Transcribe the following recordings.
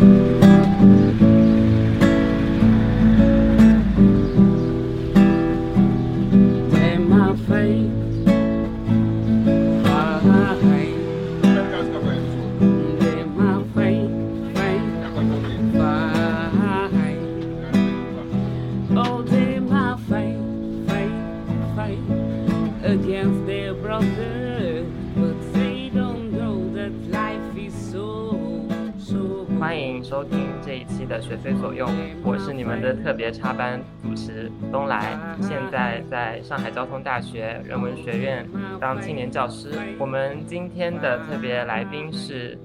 学特别插班主持东来，现在在上海交通大学人文学院当青年教师。我们今天的特别来宾是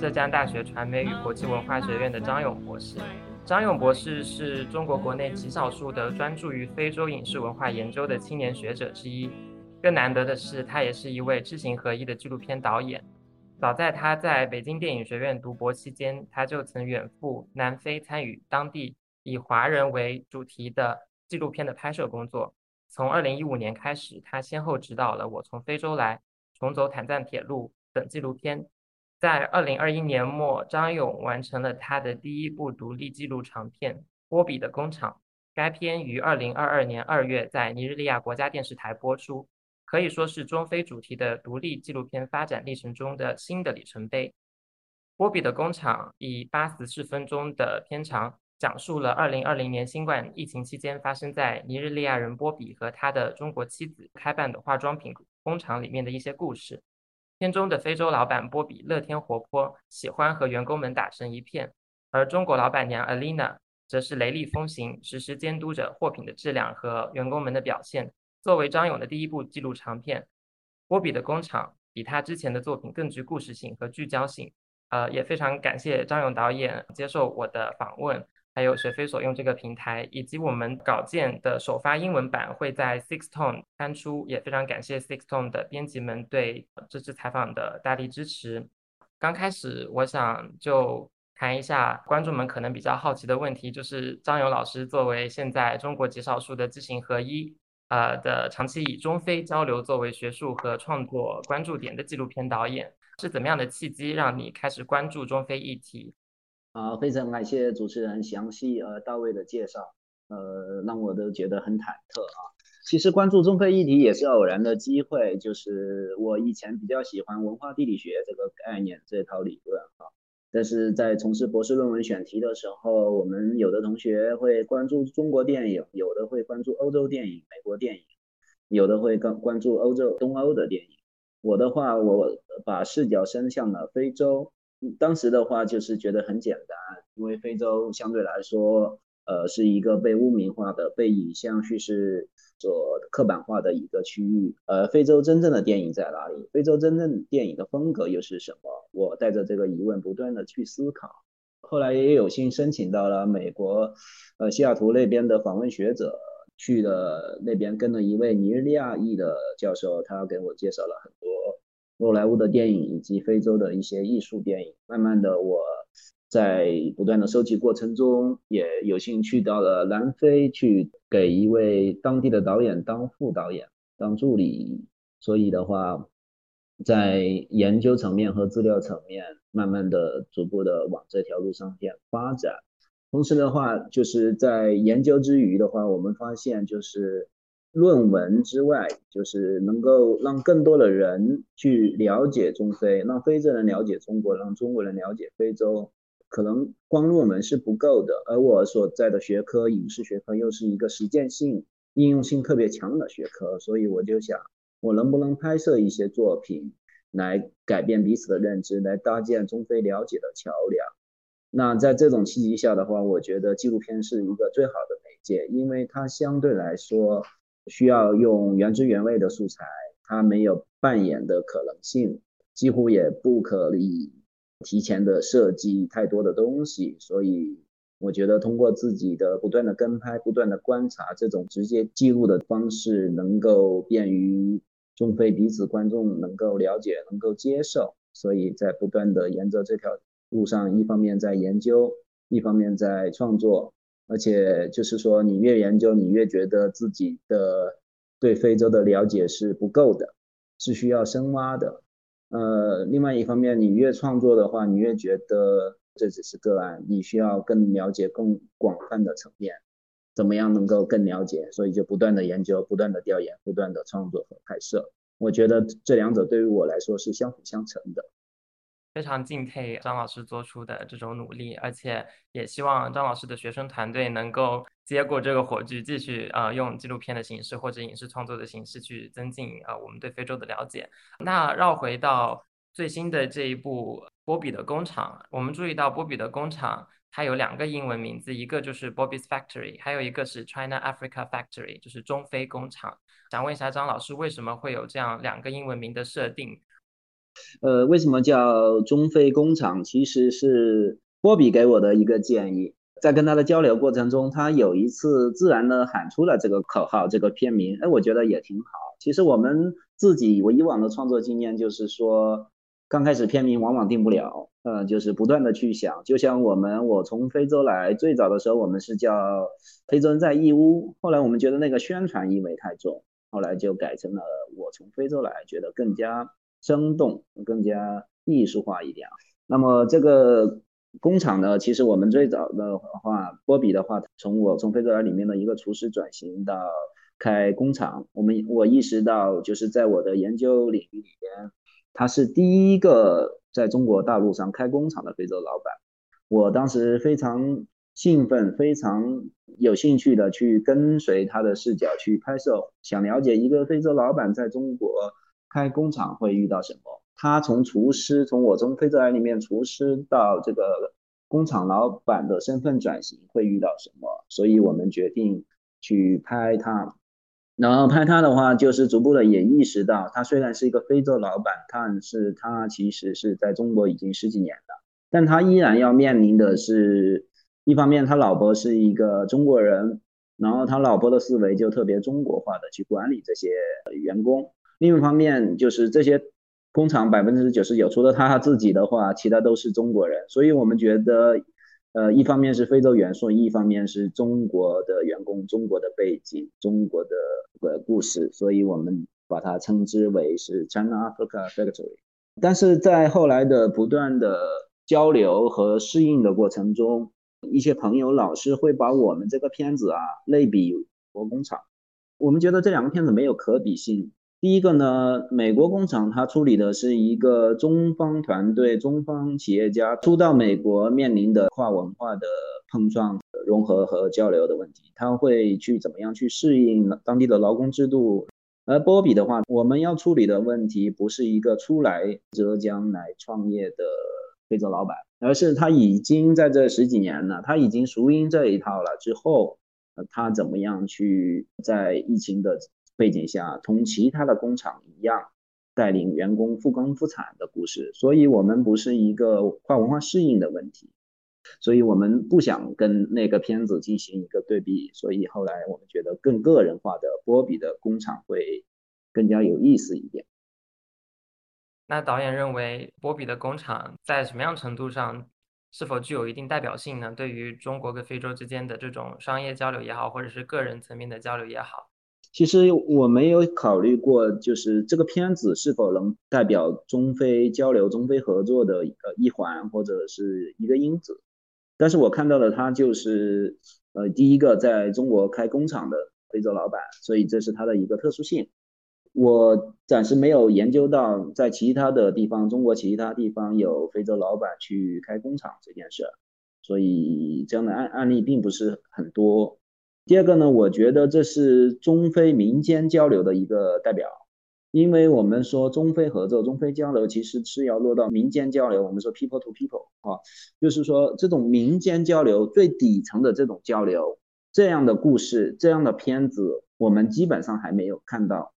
浙江大学传媒与国际文化学院的张勇博士。张勇博士是中国国内极少数的专注于非洲影视文化研究的青年学者之一。更难得的是，他也是一位知行合一的纪录片导演。早在他在北京电影学院读博期间，他就曾远赴南非参与当地以华人为主题的纪录片的拍摄工作。从2015年开始，他先后指导了《我从非洲来》《重走坦赞铁路》等纪录片。在2021年末，张勇完成了他的第一部独立纪录长片《波比的工厂》。该片于2022年2月在尼日利亚国家电视台播出。可以说是中非主题的独立纪录片发展历程中的新的里程碑。波比的工厂以八十四分钟的片长，讲述了二零二零年新冠疫情期间发生在尼日利亚人波比和他的中国妻子开办的化妆品工厂里面的一些故事。片中的非洲老板波比乐天活泼，喜欢和员工们打成一片，而中国老板娘 Alina 则是雷厉风行，时时监督着货品的质量和员工们的表现。作为张勇的第一部纪录长片，《波比的工厂》比他之前的作品更具故事性和聚焦性。呃，也非常感谢张勇导演接受我的访问，还有学非所用这个平台，以及我们稿件的首发英文版会在 Six Tone 刊出。也非常感谢 Six Tone 的编辑们对这次采访的大力支持。刚开始，我想就谈一下观众们可能比较好奇的问题，就是张勇老师作为现在中国极少数的知行合一。呃的长期以中非交流作为学术和创作关注点的纪录片导演，是怎么样的契机让你开始关注中非议题？啊，非常感谢主持人详细而到位的介绍，呃，让我都觉得很忐忑啊。其实关注中非议题也是偶然的机会，就是我以前比较喜欢文化地理学这个概念这套理论啊。但是在从事博士论文选题的时候，我们有的同学会关注中国电影，有的会关注欧洲电影、美国电影，有的会更关注欧洲、东欧的电影。我的话，我把视角伸向了非洲。当时的话，就是觉得很简单，因为非洲相对来说。呃，是一个被污名化的、被影像叙事所刻板化的一个区域。呃，非洲真正的电影在哪里？非洲真正电影的风格又是什么？我带着这个疑问不断的去思考。后来也有幸申请到了美国，呃，西雅图那边的访问学者，去了那边跟了一位尼日利亚裔的教授，他给我介绍了很多好莱坞的电影以及非洲的一些艺术电影。慢慢的，我。在不断的收集过程中，也有幸去到了南非，去给一位当地的导演当副导演、当助理。所以的话，在研究层面和资料层面，慢慢的、逐步的往这条路上面发展。同时的话，就是在研究之余的话，我们发现，就是论文之外，就是能够让更多的人去了解中非，让非洲人了解中国，让中国人了解非洲。可能光论文是不够的，而我所在的学科影视学科又是一个实践性、应用性特别强的学科，所以我就想，我能不能拍摄一些作品，来改变彼此的认知，来搭建中非了解的桥梁。那在这种契机下的话，我觉得纪录片是一个最好的媒介，因为它相对来说需要用原汁原味的素材，它没有扮演的可能性，几乎也不可以。提前的设计太多的东西，所以我觉得通过自己的不断的跟拍、不断的观察，这种直接记录的方式，能够便于中非彼此观众能够了解、能够接受。所以在不断的沿着这条路上，一方面在研究，一方面在创作，而且就是说，你越研究，你越觉得自己的对非洲的了解是不够的，是需要深挖的。呃，另外一方面，你越创作的话，你越觉得这只是个案，你需要更了解更广泛的层面，怎么样能够更了解？所以就不断的研究，不断的调研，不断的创作和拍摄。我觉得这两者对于我来说是相辅相成的。非常敬佩张老师做出的这种努力，而且也希望张老师的学生团队能够接过这个火炬，继续呃用纪录片的形式或者影视创作的形式去增进啊我们对非洲的了解。那绕回到最新的这一部波比的工厂，我们注意到波比的工厂它有两个英文名字，一个就是 Bobby's Factory，还有一个是 China Africa Factory，就是中非工厂。想问一下张老师，为什么会有这样两个英文名的设定？呃，为什么叫中非工厂？其实是波比给我的一个建议。在跟他的交流过程中，他有一次自然的喊出了这个口号，这个片名。哎，我觉得也挺好。其实我们自己，我以往的创作经验就是说，刚开始片名往往定不了，呃，就是不断的去想。就像我们，我从非洲来，最早的时候我们是叫非洲人在义乌，后来我们觉得那个宣传意味太重，后来就改成了我从非洲来，觉得更加。生动更加艺术化一点啊。那么这个工厂呢，其实我们最早的话，波比的话，从我从菲格尔里面的一个厨师转型到开工厂，我们我意识到，就是在我的研究领域里边，他是第一个在中国大陆上开工厂的非洲老板。我当时非常兴奋，非常有兴趣的去跟随他的视角去拍摄，想了解一个非洲老板在中国。开工厂会遇到什么？他从厨师，从我从非洲来里面厨师到这个工厂老板的身份转型会遇到什么？所以我们决定去拍他。然后拍他的话，就是逐步的也意识到，他虽然是一个非洲老板，但是他其实是在中国已经十几年了，但他依然要面临的是，一方面他老婆是一个中国人，然后他老婆的思维就特别中国化的去管理这些员工。另一方面，就是这些工厂百分之九十九，除了他自己的话，其他都是中国人。所以我们觉得，呃，一方面是非洲元素，一方面是中国的员工、中国的背景、中国的呃故事，所以我们把它称之为是 China Africa Factory。但是在后来的不断的交流和适应的过程中，一些朋友、老师会把我们这个片子啊类比国工厂，我们觉得这两个片子没有可比性。第一个呢，美国工厂它处理的是一个中方团队、中方企业家初到美国面临的跨文化的碰撞、融合和交流的问题，他会去怎么样去适应当地的劳工制度。而波比的话，我们要处理的问题不是一个初来浙江来创业的非洲老板，而是他已经在这十几年了，他已经熟应这一套了之后，他怎么样去在疫情的。背景下，同其他的工厂一样，带领员工复工复产的故事。所以，我们不是一个跨文化适应的问题，所以我们不想跟那个片子进行一个对比。所以后来我们觉得更个人化的波比的工厂会更加有意思一点。那导演认为波比的工厂在什么样程度上是否具有一定代表性呢？对于中国跟非洲之间的这种商业交流也好，或者是个人层面的交流也好。其实我没有考虑过，就是这个片子是否能代表中非交流、中非合作的呃一环或者是一个因子。但是我看到的他就是呃第一个在中国开工厂的非洲老板，所以这是他的一个特殊性。我暂时没有研究到在其他的地方，中国其他地方有非洲老板去开工厂这件事，所以这样的案案例并不是很多。第二个呢，我觉得这是中非民间交流的一个代表，因为我们说中非合作、中非交流，其实是要落到民间交流。我们说 people to people 啊，就是说这种民间交流最底层的这种交流，这样的故事、这样的片子，我们基本上还没有看到。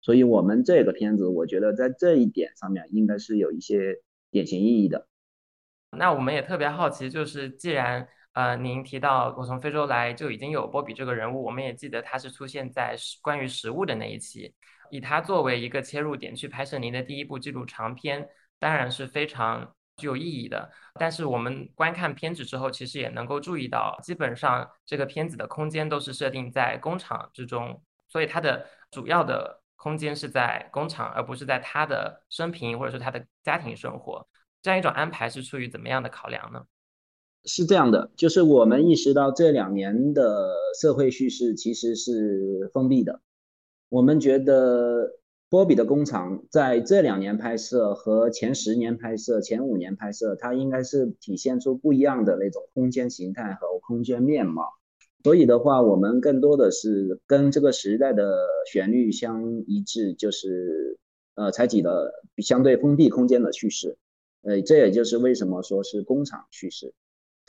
所以，我们这个片子，我觉得在这一点上面应该是有一些典型意义的。那我们也特别好奇，就是既然。呃，您提到我从非洲来就已经有波比这个人物，我们也记得他是出现在关于食物的那一期，以他作为一个切入点去拍摄您的第一部纪录长片，当然是非常具有意义的。但是我们观看片子之后，其实也能够注意到，基本上这个片子的空间都是设定在工厂之中，所以它的主要的空间是在工厂，而不是在他的生平或者说他的家庭生活。这样一种安排是出于怎么样的考量呢？是这样的，就是我们意识到这两年的社会叙事其实是封闭的。我们觉得波比的工厂在这两年拍摄和前十年拍摄、前五年拍摄，它应该是体现出不一样的那种空间形态和空间面貌。所以的话，我们更多的是跟这个时代的旋律相一致，就是呃，采取了相对封闭空间的叙事。呃，这也就是为什么说是工厂叙事。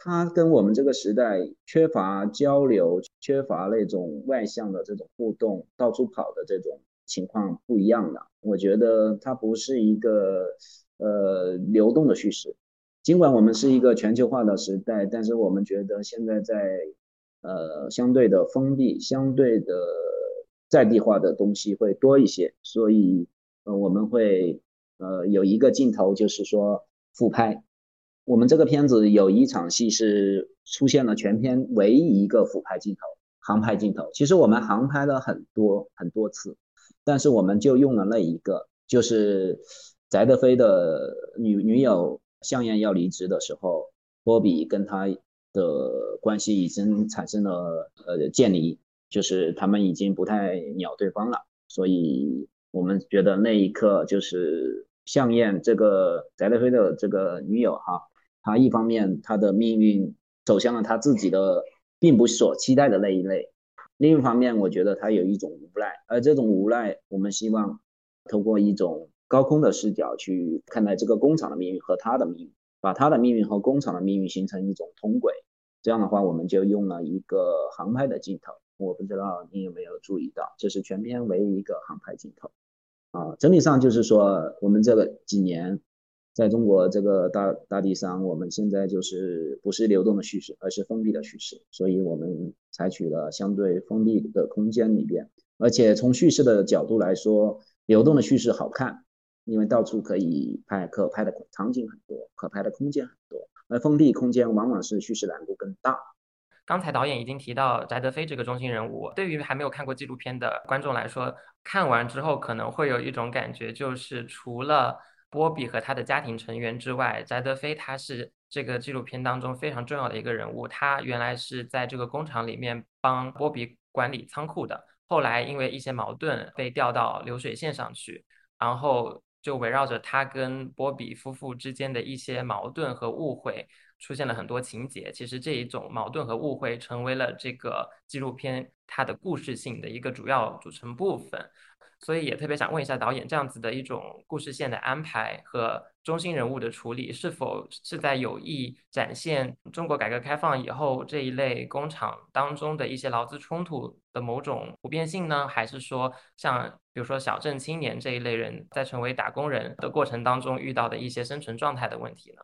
它跟我们这个时代缺乏交流、缺乏那种外向的这种互动、到处跑的这种情况不一样的。我觉得它不是一个呃流动的叙事。尽管我们是一个全球化的时代，但是我们觉得现在在呃相对的封闭、相对的在地化的东西会多一些，所以呃我们会呃有一个镜头就是说复拍。我们这个片子有一场戏是出现了全片唯一一个俯拍镜头，航拍镜头。其实我们航拍了很多很多次，但是我们就用了那一个，就是翟德飞的女女友向燕要离职的时候，波比跟他的关系已经产生了呃建离，就是他们已经不太鸟对方了。所以我们觉得那一刻就是向燕这个翟德飞的这个女友哈。他一方面，他的命运走向了他自己的并不所期待的那一类；另一方面，我觉得他有一种无奈，而这种无奈，我们希望通过一种高空的视角去看待这个工厂的命运和他的命运，把他的命运和工厂的命运形成一种同轨。这样的话，我们就用了一个航拍的镜头。我不知道你有没有注意到，这是全片唯一一个航拍镜头。啊，整体上就是说，我们这个几年。在中国这个大大地上，我们现在就是不是流动的叙事，而是封闭的叙事，所以我们采取了相对封闭的空间里边，而且从叙事的角度来说，流动的叙事好看，因为到处可以拍，可拍的场景很多，可拍的空间很多，而封闭空间往往是叙事难度更大。刚才导演已经提到翟德飞这个中心人物，对于还没有看过纪录片的观众来说，看完之后可能会有一种感觉，就是除了。波比和他的家庭成员之外，翟德飞他是这个纪录片当中非常重要的一个人物。他原来是在这个工厂里面帮波比管理仓库的，后来因为一些矛盾被调到流水线上去，然后就围绕着他跟波比夫妇之间的一些矛盾和误会，出现了很多情节。其实这一种矛盾和误会成为了这个纪录片它的故事性的一个主要组成部分。所以也特别想问一下导演，这样子的一种故事线的安排和中心人物的处理，是否是在有意展现中国改革开放以后这一类工厂当中的一些劳资冲突的某种普遍性呢？还是说，像比如说小镇青年这一类人在成为打工人的过程当中遇到的一些生存状态的问题呢？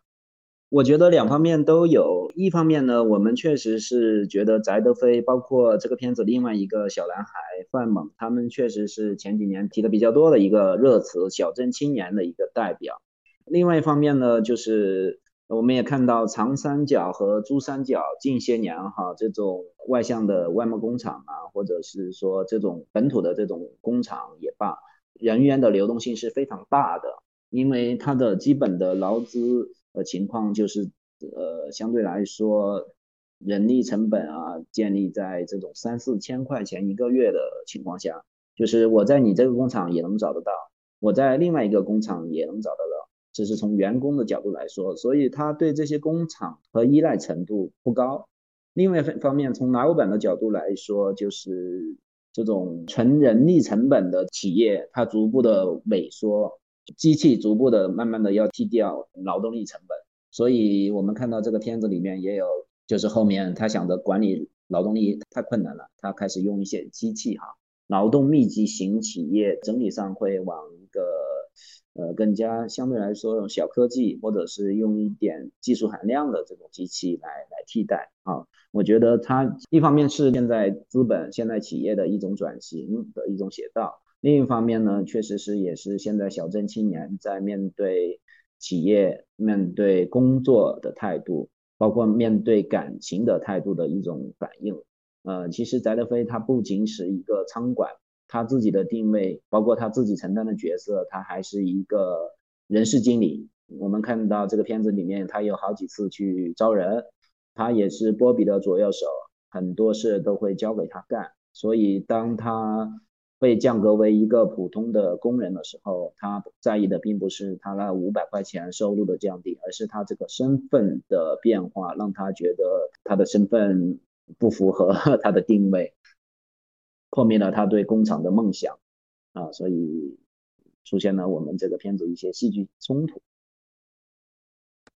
我觉得两方面都有。一方面呢，我们确实是觉得翟德飞，包括这个片子另外一个小男孩范猛，他们确实是前几年提的比较多的一个热词“小镇青年”的一个代表。另外一方面呢，就是我们也看到长三角和珠三角近些年哈，这种外向的外贸工厂啊，或者是说这种本土的这种工厂也罢，人员的流动性是非常大的，因为它的基本的劳资。的情况就是，呃，相对来说，人力成本啊，建立在这种三四千块钱一个月的情况下，就是我在你这个工厂也能找得到，我在另外一个工厂也能找得到，这是从员工的角度来说，所以他对这些工厂和依赖程度不高。另外一方面，从老板的角度来说，就是这种纯人力成本的企业，它逐步的萎缩。机器逐步的、慢慢的要替掉劳动力成本，所以我们看到这个片子里面也有，就是后面他想着管理劳动力太困难了，他开始用一些机器哈，劳动密集型企业整体上会往一个呃更加相对来说用小科技或者是用一点技术含量的这种机器来来替代啊，我觉得它一方面是现在资本现在企业的一种转型的一种写照。另一方面呢，确实是也是现在小镇青年在面对企业、面对工作的态度，包括面对感情的态度的一种反应。呃，其实翟德飞他不仅是一个仓管，他自己的定位，包括他自己承担的角色，他还是一个人事经理，我们看到这个片子里面，他有好几次去招人，他也是波比的左右手，很多事都会交给他干。所以当他被降格为一个普通的工人的时候，他在意的并不是他那五百块钱收入的降低，而是他这个身份的变化，让他觉得他的身份不符合 他的定位，破灭了他对工厂的梦想啊，所以出现了我们这个片子一些戏剧冲突。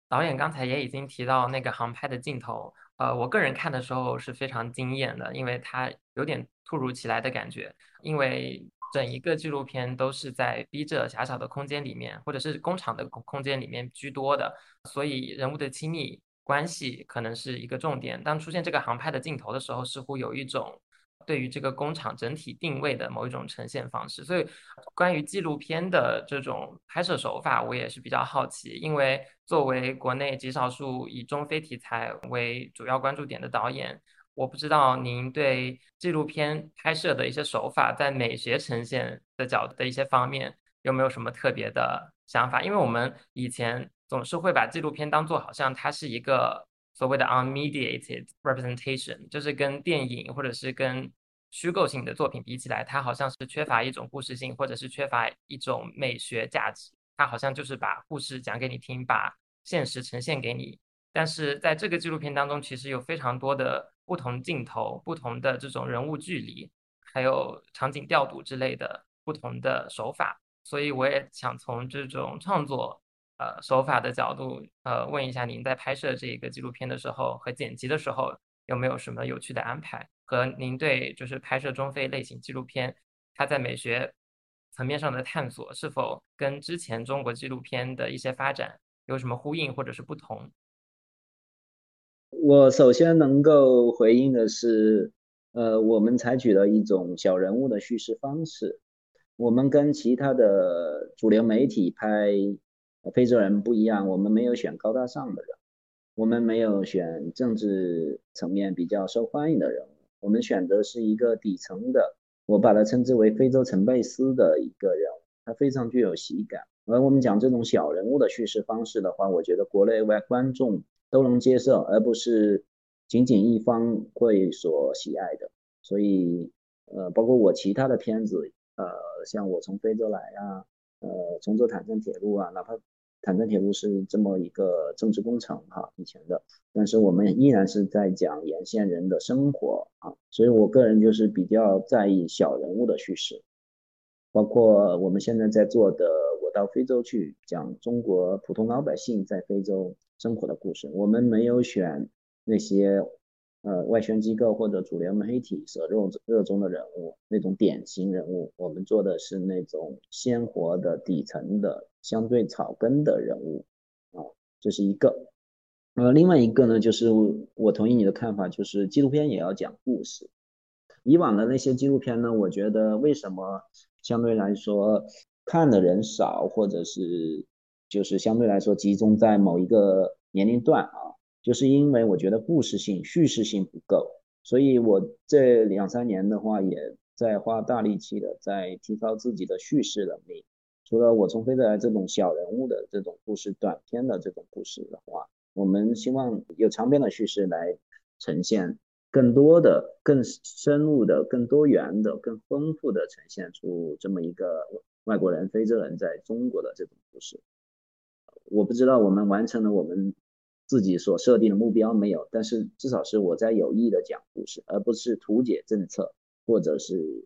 导演刚才也已经提到那个航拍的镜头，呃，我个人看的时候是非常惊艳的，因为它有点突如其来的感觉。因为整一个纪录片都是在逼着狭小的空间里面，或者是工厂的空空间里面居多的，所以人物的亲密关系可能是一个重点。当出现这个航拍的镜头的时候，似乎有一种。对于这个工厂整体定位的某一种呈现方式，所以关于纪录片的这种拍摄手法，我也是比较好奇。因为作为国内极少数以中非题材为主要关注点的导演，我不知道您对纪录片拍摄的一些手法，在美学呈现的角度的一些方面，有没有什么特别的想法？因为我们以前总是会把纪录片当做好像它是一个。所谓的 unmediated representation，就是跟电影或者是跟虚构性的作品比起来，它好像是缺乏一种故事性，或者是缺乏一种美学价值。它好像就是把故事讲给你听，把现实呈现给你。但是在这个纪录片当中，其实有非常多的不同镜头、不同的这种人物距离，还有场景调度之类的不同的手法。所以我也想从这种创作。呃，手法的角度，呃，问一下您在拍摄这个纪录片的时候和剪辑的时候有没有什么有趣的安排？和您对就是拍摄中非类型纪录片，它在美学层面上的探索，是否跟之前中国纪录片的一些发展有什么呼应或者是不同？我首先能够回应的是，呃，我们采取了一种小人物的叙事方式，我们跟其他的主流媒体拍。非洲人不一样，我们没有选高大上的人，我们没有选政治层面比较受欢迎的人物，我们选的是一个底层的，我把它称之为非洲陈贝斯的一个人物，他非常具有喜感。而我们讲这种小人物的叙事方式的话，我觉得国内外观众都能接受，而不是仅仅一方会所喜爱的。所以，呃，包括我其他的片子，呃，像我从非洲来啊，呃，重走坦赞铁路啊，哪怕坦赞铁路是这么一个政治工程哈，以前的，但是我们依然是在讲沿线人的生活啊，所以我个人就是比较在意小人物的叙事，包括我们现在在做的，我到非洲去讲中国普通老百姓在非洲生活的故事，我们没有选那些。呃，外宣机构或者主流媒体所热热衷的人物，那种典型人物，我们做的是那种鲜活的底层的相对草根的人物啊，这是一个。呃，另外一个呢，就是我同意你的看法，就是纪录片也要讲故事。以往的那些纪录片呢，我觉得为什么相对来说看的人少，或者是就是相对来说集中在某一个年龄段啊。就是因为我觉得故事性、叙事性不够，所以我这两三年的话，也在花大力气的在提高自己的叙事能力。除了我从非洲来这种小人物的这种故事、短片的这种故事的话，我们希望有长篇的叙事来呈现更多的、更深入的、更多元的、更丰富的呈现出这么一个外国人、非洲人在中国的这种故事。我不知道我们完成了我们。自己所设定的目标没有，但是至少是我在有意的讲故事，而不是图解政策，或者是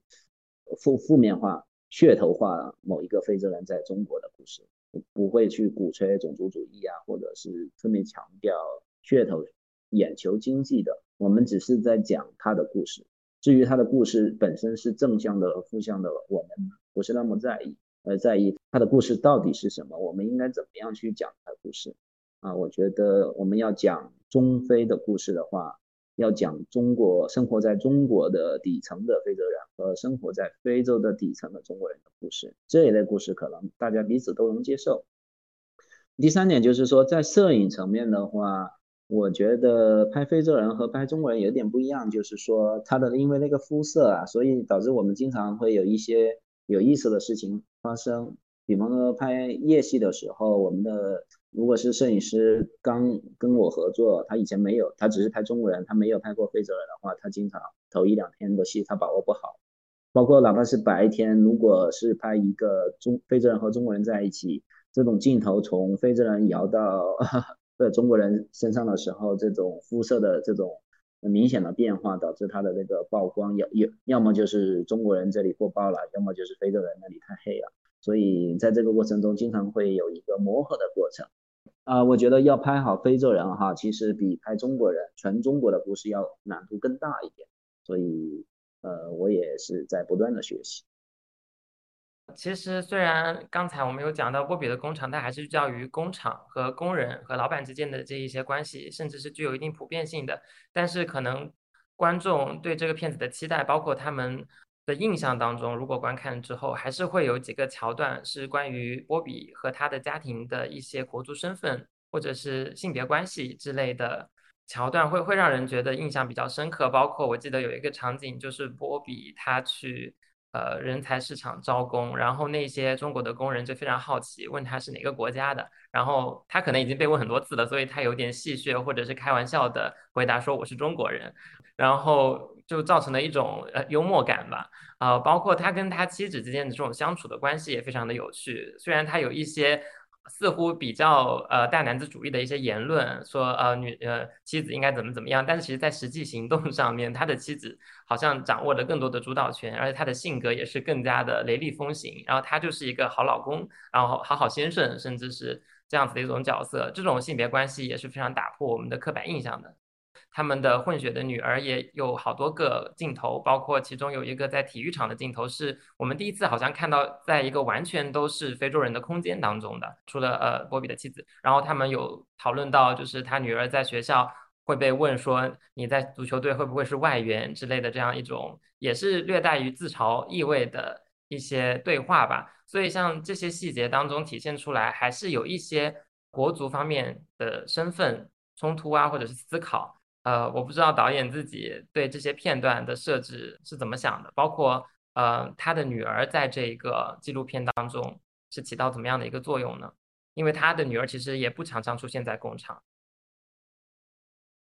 负负面化、噱头化某一个非洲人在中国的故事，不会去鼓吹种族主义啊，或者是特别强调噱头、眼球经济的。我们只是在讲他的故事，至于他的故事本身是正向的和负向的，我们不是那么在意，而在意他的故事到底是什么，我们应该怎么样去讲他的故事。啊，我觉得我们要讲中非的故事的话，要讲中国生活在中国的底层的非洲人和生活在非洲的底层的中国人的故事，这一类故事可能大家彼此都能接受。第三点就是说，在摄影层面的话，我觉得拍非洲人和拍中国人有点不一样，就是说他的因为那个肤色啊，所以导致我们经常会有一些有意思的事情发生。比方说拍夜戏的时候，我们的如果是摄影师刚跟我合作，他以前没有，他只是拍中国人，他没有拍过非洲人的话，他经常头一两天的戏他把握不好。包括哪怕是白天，如果是拍一个中非洲人和中国人在一起，这种镜头从非洲人摇到呃中国人身上的时候，这种肤色的这种明显的变化，导致他的那个曝光要要要么就是中国人这里过曝了，要么就是非洲人那里太黑了。所以在这个过程中，经常会有一个磨合的过程。啊，我觉得要拍好非洲人哈，其实比拍中国人全中国的故事要难度更大一点。所以。呃，我也是在不断的学习。其实，虽然刚才我们有讲到波比的工厂，它还是聚焦于工厂和工人和老板之间的这一些关系，甚至是具有一定普遍性的。但是，可能观众对这个片子的期待，包括他们印象当中，如果观看之后，还是会有几个桥段是关于波比和他的家庭的一些国族身份或者是性别关系之类的。桥段会会让人觉得印象比较深刻，包括我记得有一个场景，就是波比他去呃人才市场招工，然后那些中国的工人就非常好奇，问他是哪个国家的，然后他可能已经被问很多次了，所以他有点戏谑或者是开玩笑的回答说我是中国人，然后就造成了一种呃幽默感吧，啊，包括他跟他妻子之间的这种相处的关系也非常的有趣，虽然他有一些。似乎比较呃大男子主义的一些言论，说呃女呃妻子应该怎么怎么样，但是其实在实际行动上面，他的妻子好像掌握了更多的主导权，而且他的性格也是更加的雷厉风行，然后他就是一个好老公，然后好好先生，甚至是这样子的一种角色，这种性别关系也是非常打破我们的刻板印象的。他们的混血的女儿也有好多个镜头，包括其中有一个在体育场的镜头，是我们第一次好像看到，在一个完全都是非洲人的空间当中的，除了呃波比的妻子，然后他们有讨论到，就是他女儿在学校会被问说你在足球队会不会是外援之类的这样一种，也是略带于自嘲意味的一些对话吧。所以像这些细节当中体现出来，还是有一些国足方面的身份冲突啊，或者是思考。呃，我不知道导演自己对这些片段的设置是怎么想的，包括呃他的女儿在这一个纪录片当中是起到怎么样的一个作用呢？因为他的女儿其实也不常常出现在工厂。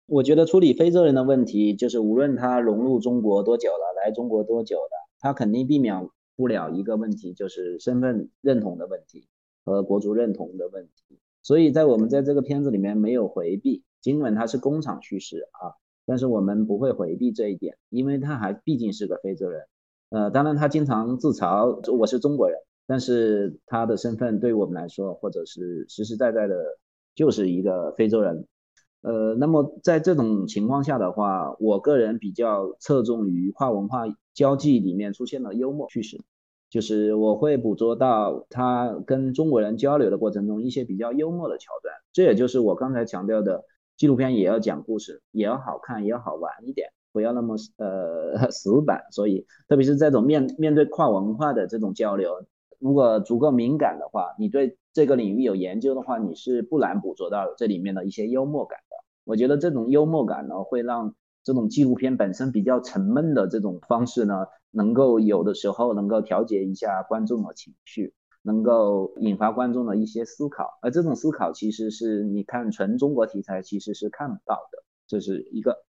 我觉得处理非洲人的问题，就是无论他融入中国多久了，来中国多久了，他肯定避免不了一个问题，就是身份认同的问题和国族认同的问题。所以在我们在这个片子里面没有回避。尽管他是工厂叙事啊，但是我们不会回避这一点，因为他还毕竟是个非洲人。呃，当然他经常自嘲我是中国人，但是他的身份对我们来说，或者是实实在在的，就是一个非洲人。呃，那么在这种情况下的话，我个人比较侧重于跨文化交际里面出现的幽默叙事，就是我会捕捉到他跟中国人交流的过程中一些比较幽默的桥段，这也就是我刚才强调的。纪录片也要讲故事，也要好看，也要好玩一点，不要那么呃 死板。所以，特别是这种面面对跨文化的这种交流，如果足够敏感的话，你对这个领域有研究的话，你是不难捕捉到这里面的一些幽默感的。我觉得这种幽默感呢，会让这种纪录片本身比较沉闷的这种方式呢，能够有的时候能够调节一下观众的情绪。能够引发观众的一些思考，而这种思考其实是你看纯中国题材其实是看不到的，这是一个。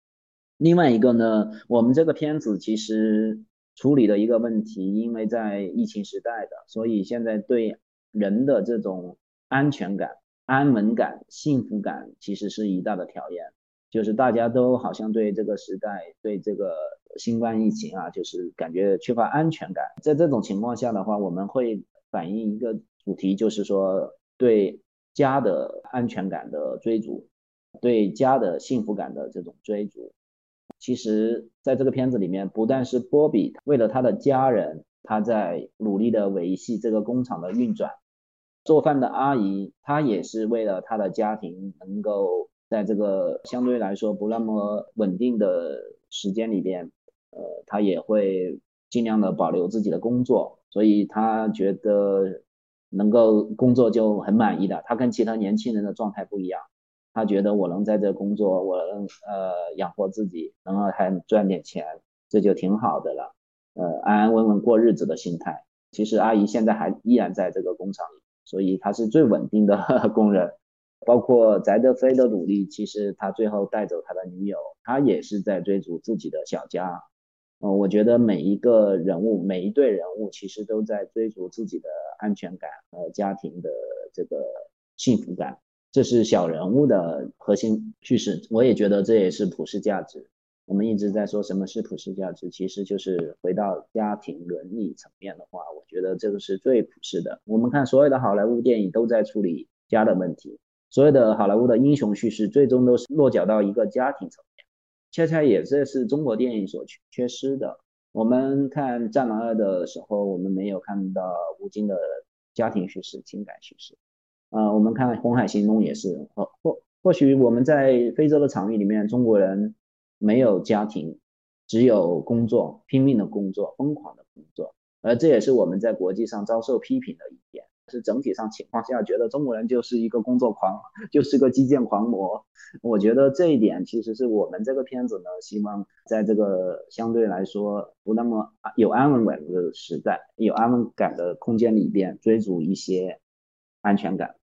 另外一个呢，我们这个片子其实处理的一个问题，因为在疫情时代的，所以现在对人的这种安全感、安稳感、幸福感，其实是一大的考验。就是大家都好像对这个时代、对这个新冠疫情啊，就是感觉缺乏安全感。在这种情况下的话，我们会。反映一个主题，就是说对家的安全感的追逐，对家的幸福感的这种追逐。其实，在这个片子里面，不但是波比为了他的家人，他在努力的维系这个工厂的运转；做饭的阿姨，她也是为了她的家庭能够在这个相对来说不那么稳定的时间里边，呃，她也会尽量的保留自己的工作。所以他觉得能够工作就很满意的，他跟其他年轻人的状态不一样。他觉得我能在这工作，我能呃养活自己，然后还赚点钱，这就挺好的了。呃，安安稳稳过日子的心态。其实阿姨现在还依然在这个工厂里，所以她是最稳定的 工人。包括翟德飞的努力，其实他最后带走他的女友，他也是在追逐自己的小家。嗯，我觉得每一个人物，每一对人物，其实都在追逐自己的安全感和家庭的这个幸福感。这是小人物的核心叙事，我也觉得这也是普世价值。我们一直在说什么是普世价值，其实就是回到家庭伦理层面的话，我觉得这个是最普世的。我们看所有的好莱坞电影都在处理家的问题，所有的好莱坞的英雄叙事最终都是落脚到一个家庭层，恰恰也这是中国电影所缺缺失的。我们看《战狼二》的时候，我们没有看到吴京的家庭叙事、情感叙事。啊，我们看《红海行动》也是，或或或许我们在非洲的场域里面，中国人。没有家庭，只有工作，拼命的工作，疯狂的工作，而这也是我们在国际上遭受批评的一点。是整体上情况下，觉得中国人就是一个工作狂，就是个基建狂魔。我觉得这一点其实是我们这个片子呢，希望在这个相对来说不那么有安稳感的时代，有安稳感的空间里边，追逐一些安全感。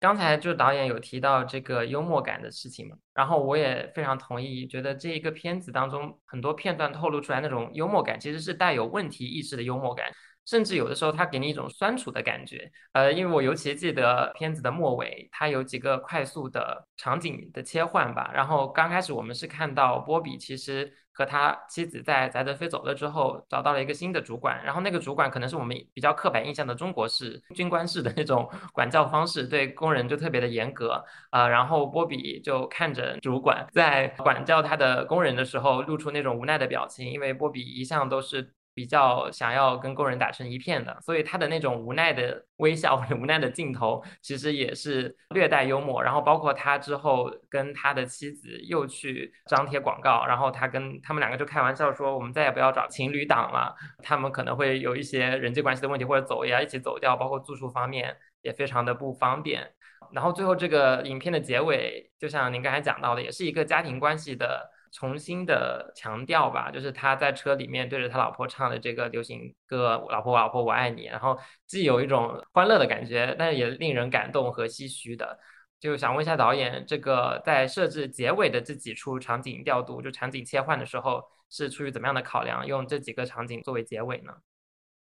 刚才就导演有提到这个幽默感的事情嘛，然后我也非常同意，觉得这一个片子当中很多片段透露出来那种幽默感，其实是带有问题意识的幽默感。甚至有的时候，它给你一种酸楚的感觉。呃，因为我尤其记得片子的末尾，它有几个快速的场景的切换吧。然后刚开始我们是看到波比其实和他妻子在翟德飞走了之后，找到了一个新的主管。然后那个主管可能是我们比较刻板印象的中国式军官式的那种 管教方式，对工人就特别的严格。呃，然后波比就看着主管在管教他的工人的时候，露出那种无奈的表情，因为波比一向都是。比较想要跟工人打成一片的，所以他的那种无奈的微笑无奈的镜头，其实也是略带幽默。然后包括他之后跟他的妻子又去张贴广告，然后他跟他们两个就开玩笑说：“我们再也不要找情侣档了，他们可能会有一些人际关系的问题，或者走也要一起走掉，包括住宿方面也非常的不方便。”然后最后这个影片的结尾，就像您刚才讲到的，也是一个家庭关系的。重新的强调吧，就是他在车里面对着他老婆唱的这个流行歌《老婆老婆我爱你》，然后既有一种欢乐的感觉，但是也令人感动和唏嘘的。就想问一下导演，这个在设置结尾的这几处场景调度，就场景切换的时候，是出于怎么样的考量，用这几个场景作为结尾呢？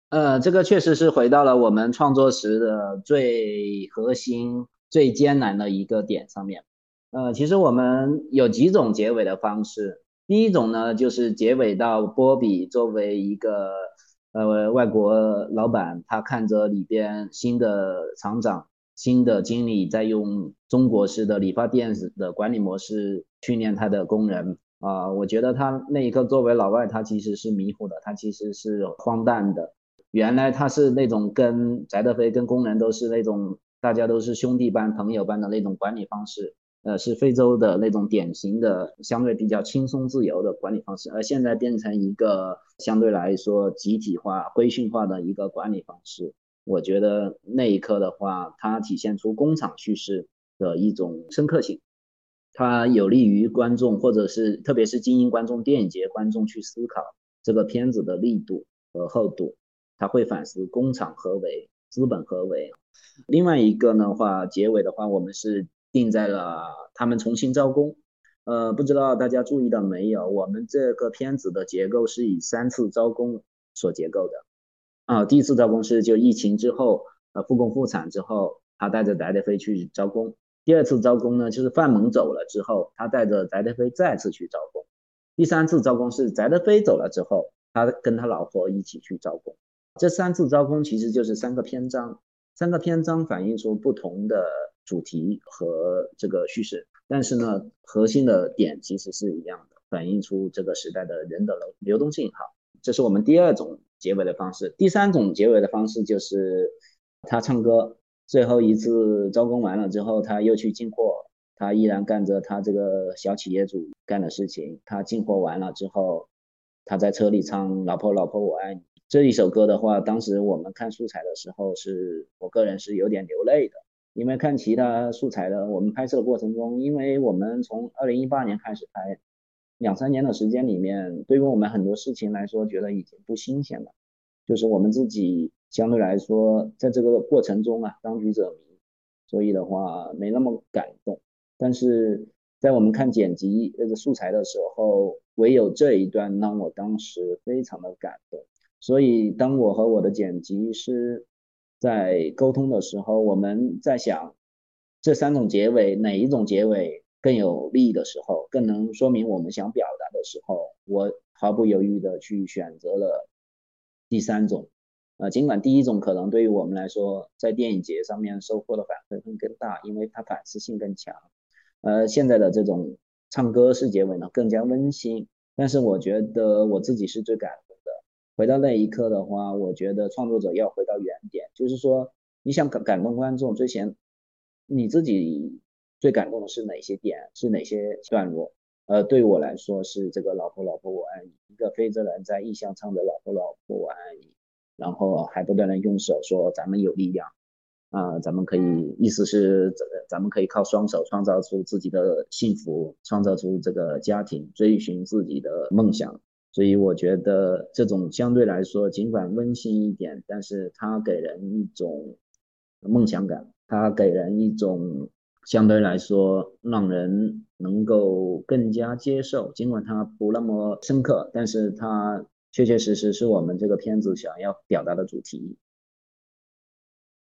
呃，这个确实是回到了我们创作时的最核心、最艰难的一个点上面。呃，其实我们有几种结尾的方式。第一种呢，就是结尾到波比作为一个呃外国老板，他看着里边新的厂长、新的经理在用中国式的理发店的管理模式训练他的工人啊。我觉得他那一刻作为老外，他其实是迷糊的，他其实是荒诞的。原来他是那种跟翟德飞跟工人都是那种大家都是兄弟般、朋友般的那种管理方式。呃，是非洲的那种典型的相对比较轻松自由的管理方式，而现在变成一个相对来说集体化、规训化的一个管理方式。我觉得那一刻的话，它体现出工厂叙事的一种深刻性，它有利于观众，或者是特别是精英观众、电影节观众去思考这个片子的力度和厚度。他会反思工厂何为，资本何为。另外一个的话，结尾的话，我们是。定在了他们重新招工，呃，不知道大家注意到没有？我们这个片子的结构是以三次招工所结构的，啊，第一次招工是就疫情之后，呃，复工复产之后，他带着翟德飞去招工；第二次招工呢，就是范猛走了之后，他带着翟德飞再次去招工；第三次招工是翟德飞走了之后，他跟他老婆一起去招工。这三次招工其实就是三个篇章，三个篇章反映出不同的。主题和这个叙事，但是呢，核心的点其实是一样的，反映出这个时代的人的流流动性。好，这是我们第二种结尾的方式。第三种结尾的方式就是他唱歌，最后一次招工完了之后，他又去进货，他依然干着他这个小企业主干的事情。他进货完了之后，他在车里唱《老婆老婆我爱你》这一首歌的话，当时我们看素材的时候，是我个人是有点流泪的。因为看其他素材的，我们拍摄的过程中，因为我们从二零一八年开始拍，两三年的时间里面，对于我们很多事情来说，觉得已经不新鲜了。就是我们自己相对来说在这个过程中啊，当局者迷，所以的话没那么感动。但是在我们看剪辑那个素材的时候，唯有这一段让我当时非常的感动。所以当我和我的剪辑师在沟通的时候，我们在想这三种结尾哪一种结尾更有利的时候，更能说明我们想表达的时候，我毫不犹豫的去选择了第三种。呃，尽管第一种可能对于我们来说，在电影节上面收获的反馈会更大，因为它反思性更强。呃，现在的这种唱歌式结尾呢，更加温馨。但是我觉得我自己是最感。回到那一刻的话，我觉得创作者要回到原点，就是说你想感感动观众，最先你自己最感动的是哪些点，是哪些段落？呃，对我来说是这个“老婆老婆我爱你”，一个非洲人在异乡唱的“老婆老婆我爱你”，然后还不断的用手说“咱们有力量”。啊，咱们可以，意思是，咱咱们可以靠双手创造出自己的幸福，创造出这个家庭，追寻自己的梦想。所以我觉得这种相对来说，尽管温馨一点，但是它给人一种梦想感，它给人一种相对来说让人能够更加接受。尽管它不那么深刻，但是它确确实实是我们这个片子想要表达的主题。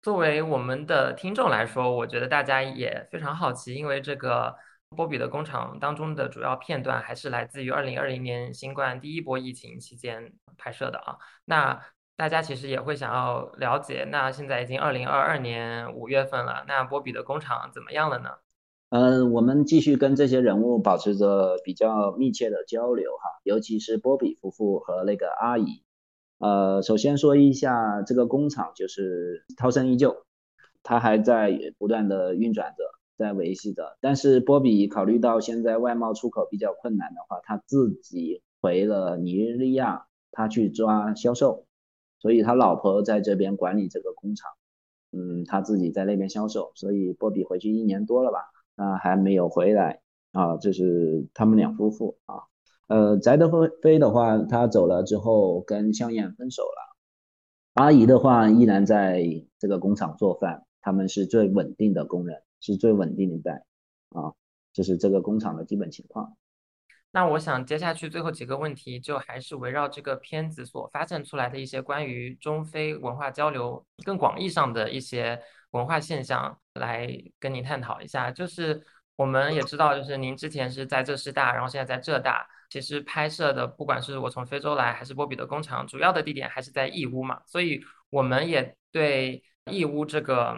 作为我们的听众来说，我觉得大家也非常好奇，因为这个波比的工厂当中的主要片段还是来自于二零二零年新冠第一波疫情期间拍摄的啊。那大家其实也会想要了解，那现在已经二零二二年五月份了，那波比的工厂怎么样了呢？嗯，我们继续跟这些人物保持着比较密切的交流哈，尤其是波比夫妇和那个阿姨。呃，首先说一下这个工厂就是涛声依旧，它还在不断的运转着，在维系着。但是波比考虑到现在外贸出口比较困难的话，他自己回了尼日利亚，他去抓销售，所以他老婆在这边管理这个工厂，嗯，他自己在那边销售。所以波比回去一年多了吧，啊，还没有回来啊，这是他们两夫妇啊。呃，翟德飞的话，他走了之后跟香艳分手了。阿姨的话依然在这个工厂做饭，他们是最稳定的工人，是最稳定的一代啊，这是这个工厂的基本情况。那我想接下去最后几个问题，就还是围绕这个片子所发现出来的一些关于中非文化交流更广义上的一些文化现象来跟您探讨一下。就是我们也知道，就是您之前是在浙师大，然后现在在浙大。其实拍摄的，不管是我从非洲来，还是波比的工厂，主要的地点还是在义乌嘛，所以我们也对义乌这个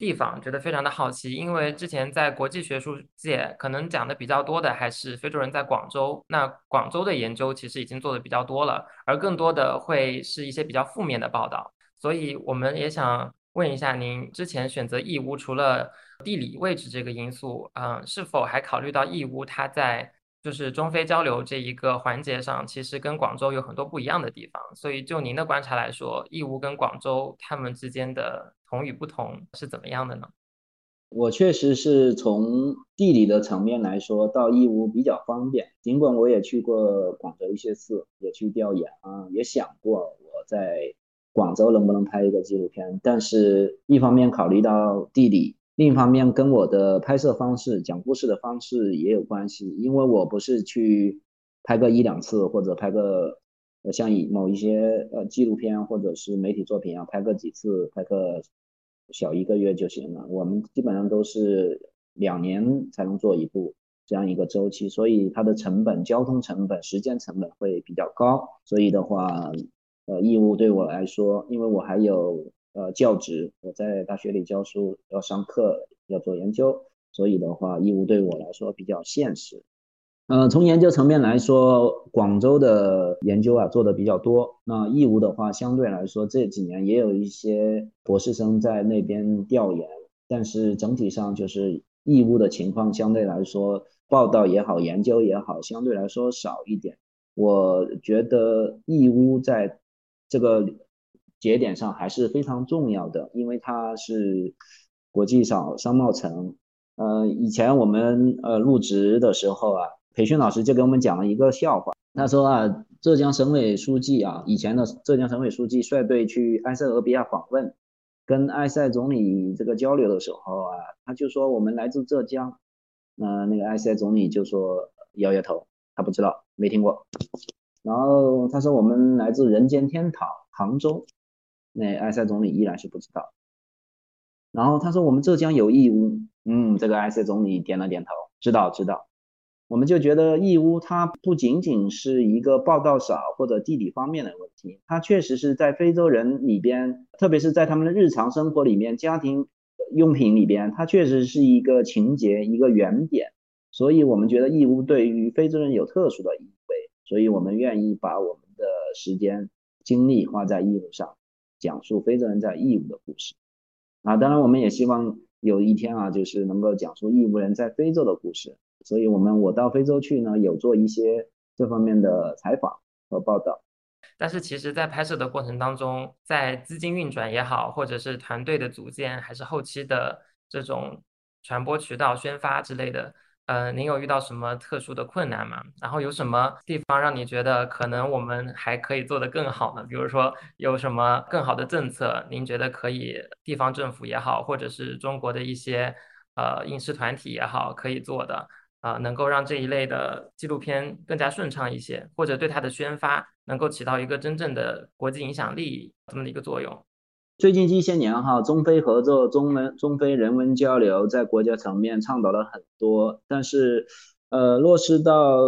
地方觉得非常的好奇，因为之前在国际学术界可能讲的比较多的还是非洲人在广州，那广州的研究其实已经做的比较多了，而更多的会是一些比较负面的报道，所以我们也想问一下您，之前选择义乌，除了地理位置这个因素，嗯，是否还考虑到义乌它在就是中非交流这一个环节上，其实跟广州有很多不一样的地方。所以就您的观察来说，义乌跟广州他们之间的同与不同是怎么样的呢？我确实是从地理的层面来说，到义乌比较方便。尽管我也去过广州一些次，也去调研啊，也想过我在广州能不能拍一个纪录片，但是一方面考虑到地理。另一方面，跟我的拍摄方式、讲故事的方式也有关系，因为我不是去拍个一两次，或者拍个呃像以某一些呃纪录片或者是媒体作品啊，拍个几次，拍个小一个月就行了。我们基本上都是两年才能做一部这样一个周期，所以它的成本、交通成本、时间成本会比较高。所以的话，呃，义务对我来说，因为我还有。呃，教职我在大学里教书，要上课，要做研究，所以的话，义乌对我来说比较现实。呃，从研究层面来说，广州的研究啊做的比较多。那义乌的话，相对来说这几年也有一些博士生在那边调研，但是整体上就是义乌的情况相对来说，报道也好，研究也好，相对来说少一点。我觉得义乌在这个。节点上还是非常重要的，因为它是国际上商贸城。呃，以前我们呃入职的时候啊，培训老师就给我们讲了一个笑话。他说啊，浙江省委书记啊，以前的浙江省委书记率队去埃塞俄比亚访问，跟埃塞总理这个交流的时候啊，他就说我们来自浙江，那那个埃塞总理就说摇摇头，他不知道，没听过。然后他说我们来自人间天堂杭州，那埃塞总理依然是不知道。然后他说我们浙江有义乌，嗯，这个埃塞总理点了点头，知道知道。我们就觉得义乌它不仅仅是一个报道少或者地理方面的问题，它确实是在非洲人里边，特别是在他们的日常生活里面、家庭用品里边，它确实是一个情节、一个原点。所以我们觉得义乌对于非洲人有特殊的意味，所以我们愿意把我们的时间、精力花在义乌上，讲述非洲人在义乌的故事。啊，当然我们也希望有一天啊，就是能够讲述义乌人在非洲的故事。所以，我们我到非洲去呢，有做一些这方面的采访和报道。但是，其实，在拍摄的过程当中，在资金运转也好，或者是团队的组建，还是后期的这种传播渠道、宣发之类的，呃，您有遇到什么特殊的困难吗？然后有什么地方让你觉得可能我们还可以做得更好呢？比如说，有什么更好的政策，您觉得可以地方政府也好，或者是中国的一些呃影视团体也好，可以做的？啊，能够让这一类的纪录片更加顺畅一些，或者对它的宣发能够起到一个真正的国际影响力这么的一个作用。最近近些年哈，中非合作、中文中非人文交流在国家层面倡导了很多，但是呃，落实到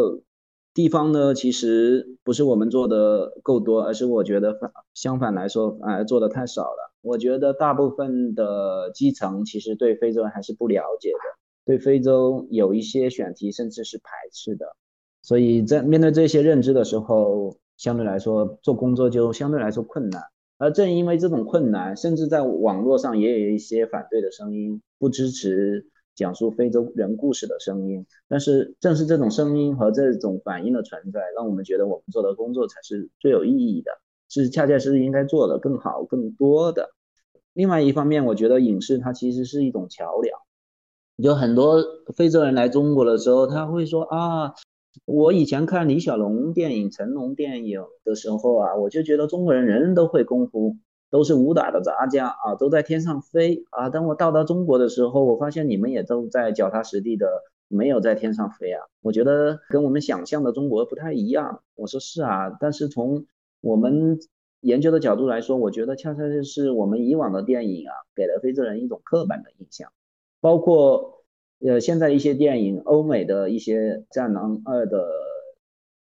地方呢，其实不是我们做的够多，而是我觉得反相反来说，哎，做的太少了。我觉得大部分的基层其实对非洲还是不了解的。对非洲有一些选题甚至是排斥的，所以在面对这些认知的时候，相对来说做工作就相对来说困难。而正因为这种困难，甚至在网络上也有一些反对的声音，不支持讲述非洲人故事的声音。但是正是这种声音和这种反应的存在，让我们觉得我们做的工作才是最有意义的，是恰恰是应该做的更好、更多的。另外一方面，我觉得影视它其实是一种桥梁。有很多非洲人来中国的时候，他会说啊，我以前看李小龙电影、成龙电影的时候啊，我就觉得中国人人人都会功夫，都是武打的杂家啊，都在天上飞啊。等我到达中国的时候，我发现你们也都在脚踏实地的，没有在天上飞啊。我觉得跟我们想象的中国不太一样。我说是啊，但是从我们研究的角度来说，我觉得恰恰就是我们以往的电影啊，给了非洲人一种刻板的印象。包括呃，现在一些电影，欧美的一些《战狼二》的，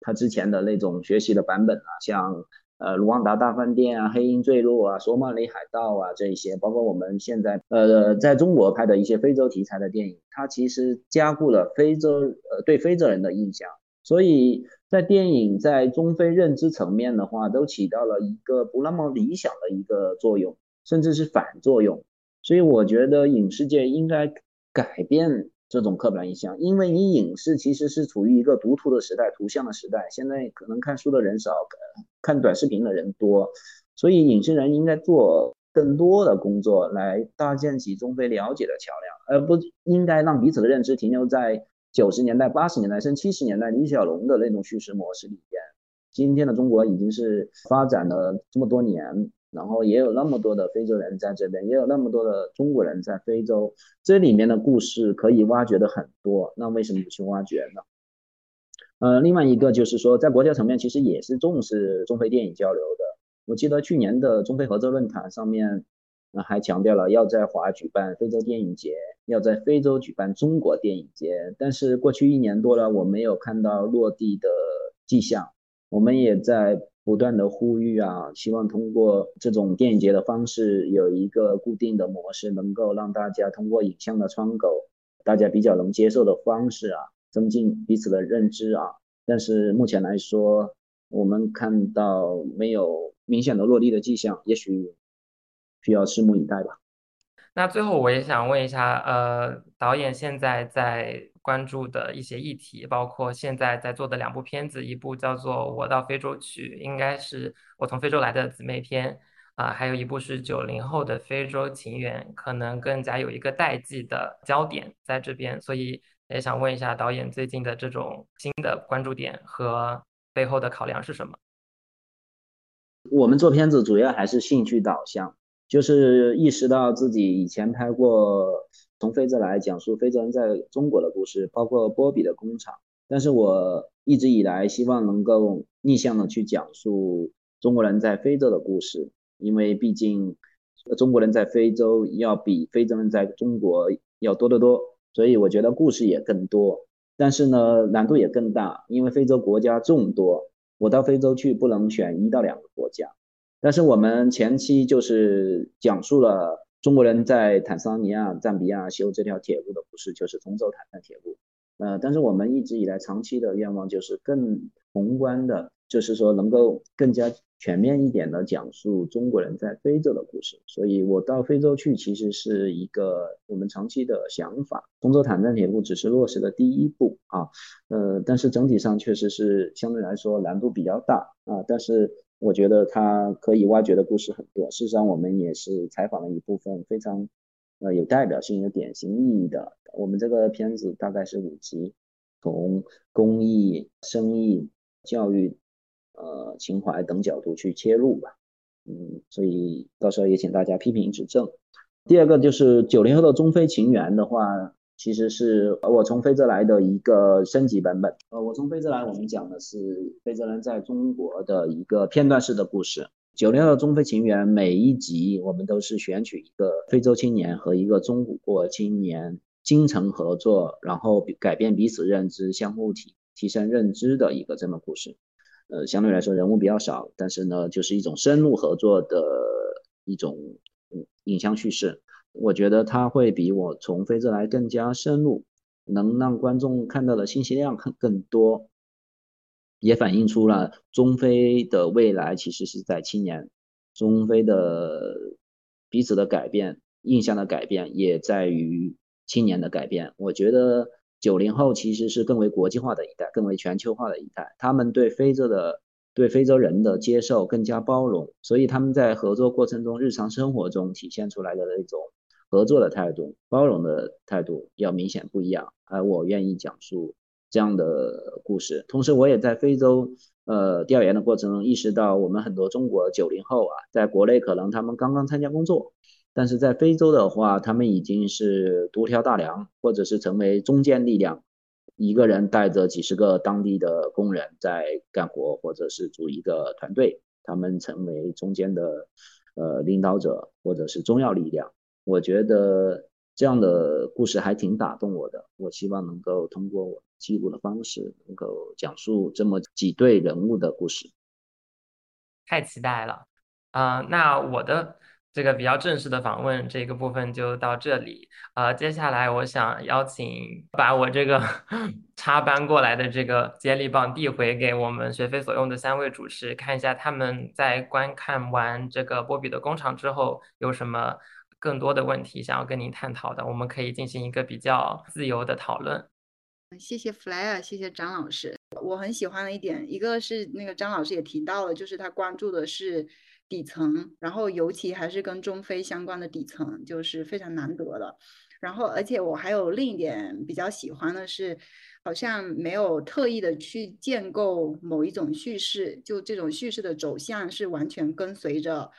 他之前的那种学习的版本啊，像呃《卢旺达大饭店》啊，《黑鹰坠落》啊，《索马里海盗》啊这一些，包括我们现在呃在中国拍的一些非洲题材的电影，它其实加固了非洲呃对非洲人的印象，所以在电影在中非认知层面的话，都起到了一个不那么理想的一个作用，甚至是反作用。所以我觉得影视界应该改变这种刻板印象，因为你影视其实是处于一个读图的时代、图像的时代。现在可能看书的人少，看短视频的人多，所以影视人应该做更多的工作来搭建起中非了解的桥梁，而不应该让彼此的认知停留在九十年代、八十年代甚至七十年代李小龙的那种叙事模式里边。今天的中国已经是发展了这么多年。然后也有那么多的非洲人在这边，也有那么多的中国人在非洲，这里面的故事可以挖掘的很多，那为什么不去挖掘呢？呃，另外一个就是说，在国家层面其实也是重视中非电影交流的。我记得去年的中非合作论坛上面，还强调了要在华举办非洲电影节，要在非洲举办中国电影节。但是过去一年多了，我没有看到落地的迹象。我们也在。不断的呼吁啊，希望通过这种电影节的方式，有一个固定的模式，能够让大家通过影像的窗口，大家比较能接受的方式啊，增进彼此的认知啊。但是目前来说，我们看到没有明显的落地的迹象，也许需要拭目以待吧。那最后我也想问一下，呃，导演现在在关注的一些议题，包括现在在做的两部片子，一部叫做《我到非洲去》，应该是我从非洲来的姊妹片啊，还有一部是九零后的非洲情缘，可能更加有一个代际的焦点在这边，所以也想问一下导演最近的这种新的关注点和。背后的考量是什么？我们做片子主要还是兴趣导向，就是意识到自己以前拍过从非洲来讲述非洲人在中国的故事，包括波比的工厂，但是我一直以来希望能够逆向的去讲述中国人在非洲的故事，因为毕竟中国人在非洲要比非洲人在中国要多得多，所以我觉得故事也更多，但是呢难度也更大，因为非洲国家众多。我到非洲去不能选一到两个国家，但是我们前期就是讲述了中国人在坦桑尼亚、赞比亚修这条铁路的故事，就是中州坦赞铁路。呃，但是我们一直以来长期的愿望就是更宏观的。就是说，能够更加全面一点的讲述中国人在非洲的故事，所以我到非洲去其实是一个我们长期的想法。中州坦赞铁路只是落实的第一步啊，呃，但是整体上确实是相对来说难度比较大啊，但是我觉得它可以挖掘的故事很多。事实上，我们也是采访了一部分非常呃有代表性、有典型意义的。我们这个片子大概是五集，从公益、生意、教育。呃，情怀等角度去切入吧，嗯，所以到时候也请大家批评指正。第二个就是九零后的中非情缘的话，其实是我从非洲来的一个升级版本。呃，我从非洲来，我们讲的是非洲人在中国的一个片段式的故事。九零后中非情缘，每一集我们都是选取一个非洲青年和一个中国青年精诚合作，然后改变彼此认知，相互提提升认知的一个这么故事。呃，相对来说人物比较少，但是呢，就是一种深入合作的一种影像叙事。我觉得它会比我从非洲来更加深入，能让观众看到的信息量更更多，也反映出了中非的未来其实是在青年，中非的彼此的改变、印象的改变也在于青年的改变。我觉得。九零后其实是更为国际化的一代，更为全球化的一代。他们对非洲的、对非洲人的接受更加包容，所以他们在合作过程中、日常生活中体现出来的那种合作的态度、包容的态度要明显不一样。而我愿意讲述这样的故事，同时我也在非洲呃调研的过程中意识到，我们很多中国九零后啊，在国内可能他们刚刚参加工作。但是在非洲的话，他们已经是独挑大梁，或者是成为中坚力量，一个人带着几十个当地的工人在干活，或者是组一个团队，他们成为中间的呃领导者或者是重要力量。我觉得这样的故事还挺打动我的。我希望能够通过我记录的方式，能够讲述这么几对人物的故事。太期待了，啊，那我的。这个比较正式的访问这个部分就到这里，呃，接下来我想邀请把我这个 插班过来的这个接力棒递回给我们学非所用的三位主持，看一下他们在观看完这个波比的工厂之后有什么更多的问题想要跟您探讨的，我们可以进行一个比较自由的讨论。谢谢 Flyer，谢谢张老师，我很喜欢的一点，一个是那个张老师也提到了，就是他关注的是。底层，然后尤其还是跟中非相关的底层，就是非常难得的。然后，而且我还有另一点比较喜欢的是，好像没有特意的去建构某一种叙事，就这种叙事的走向是完全跟随着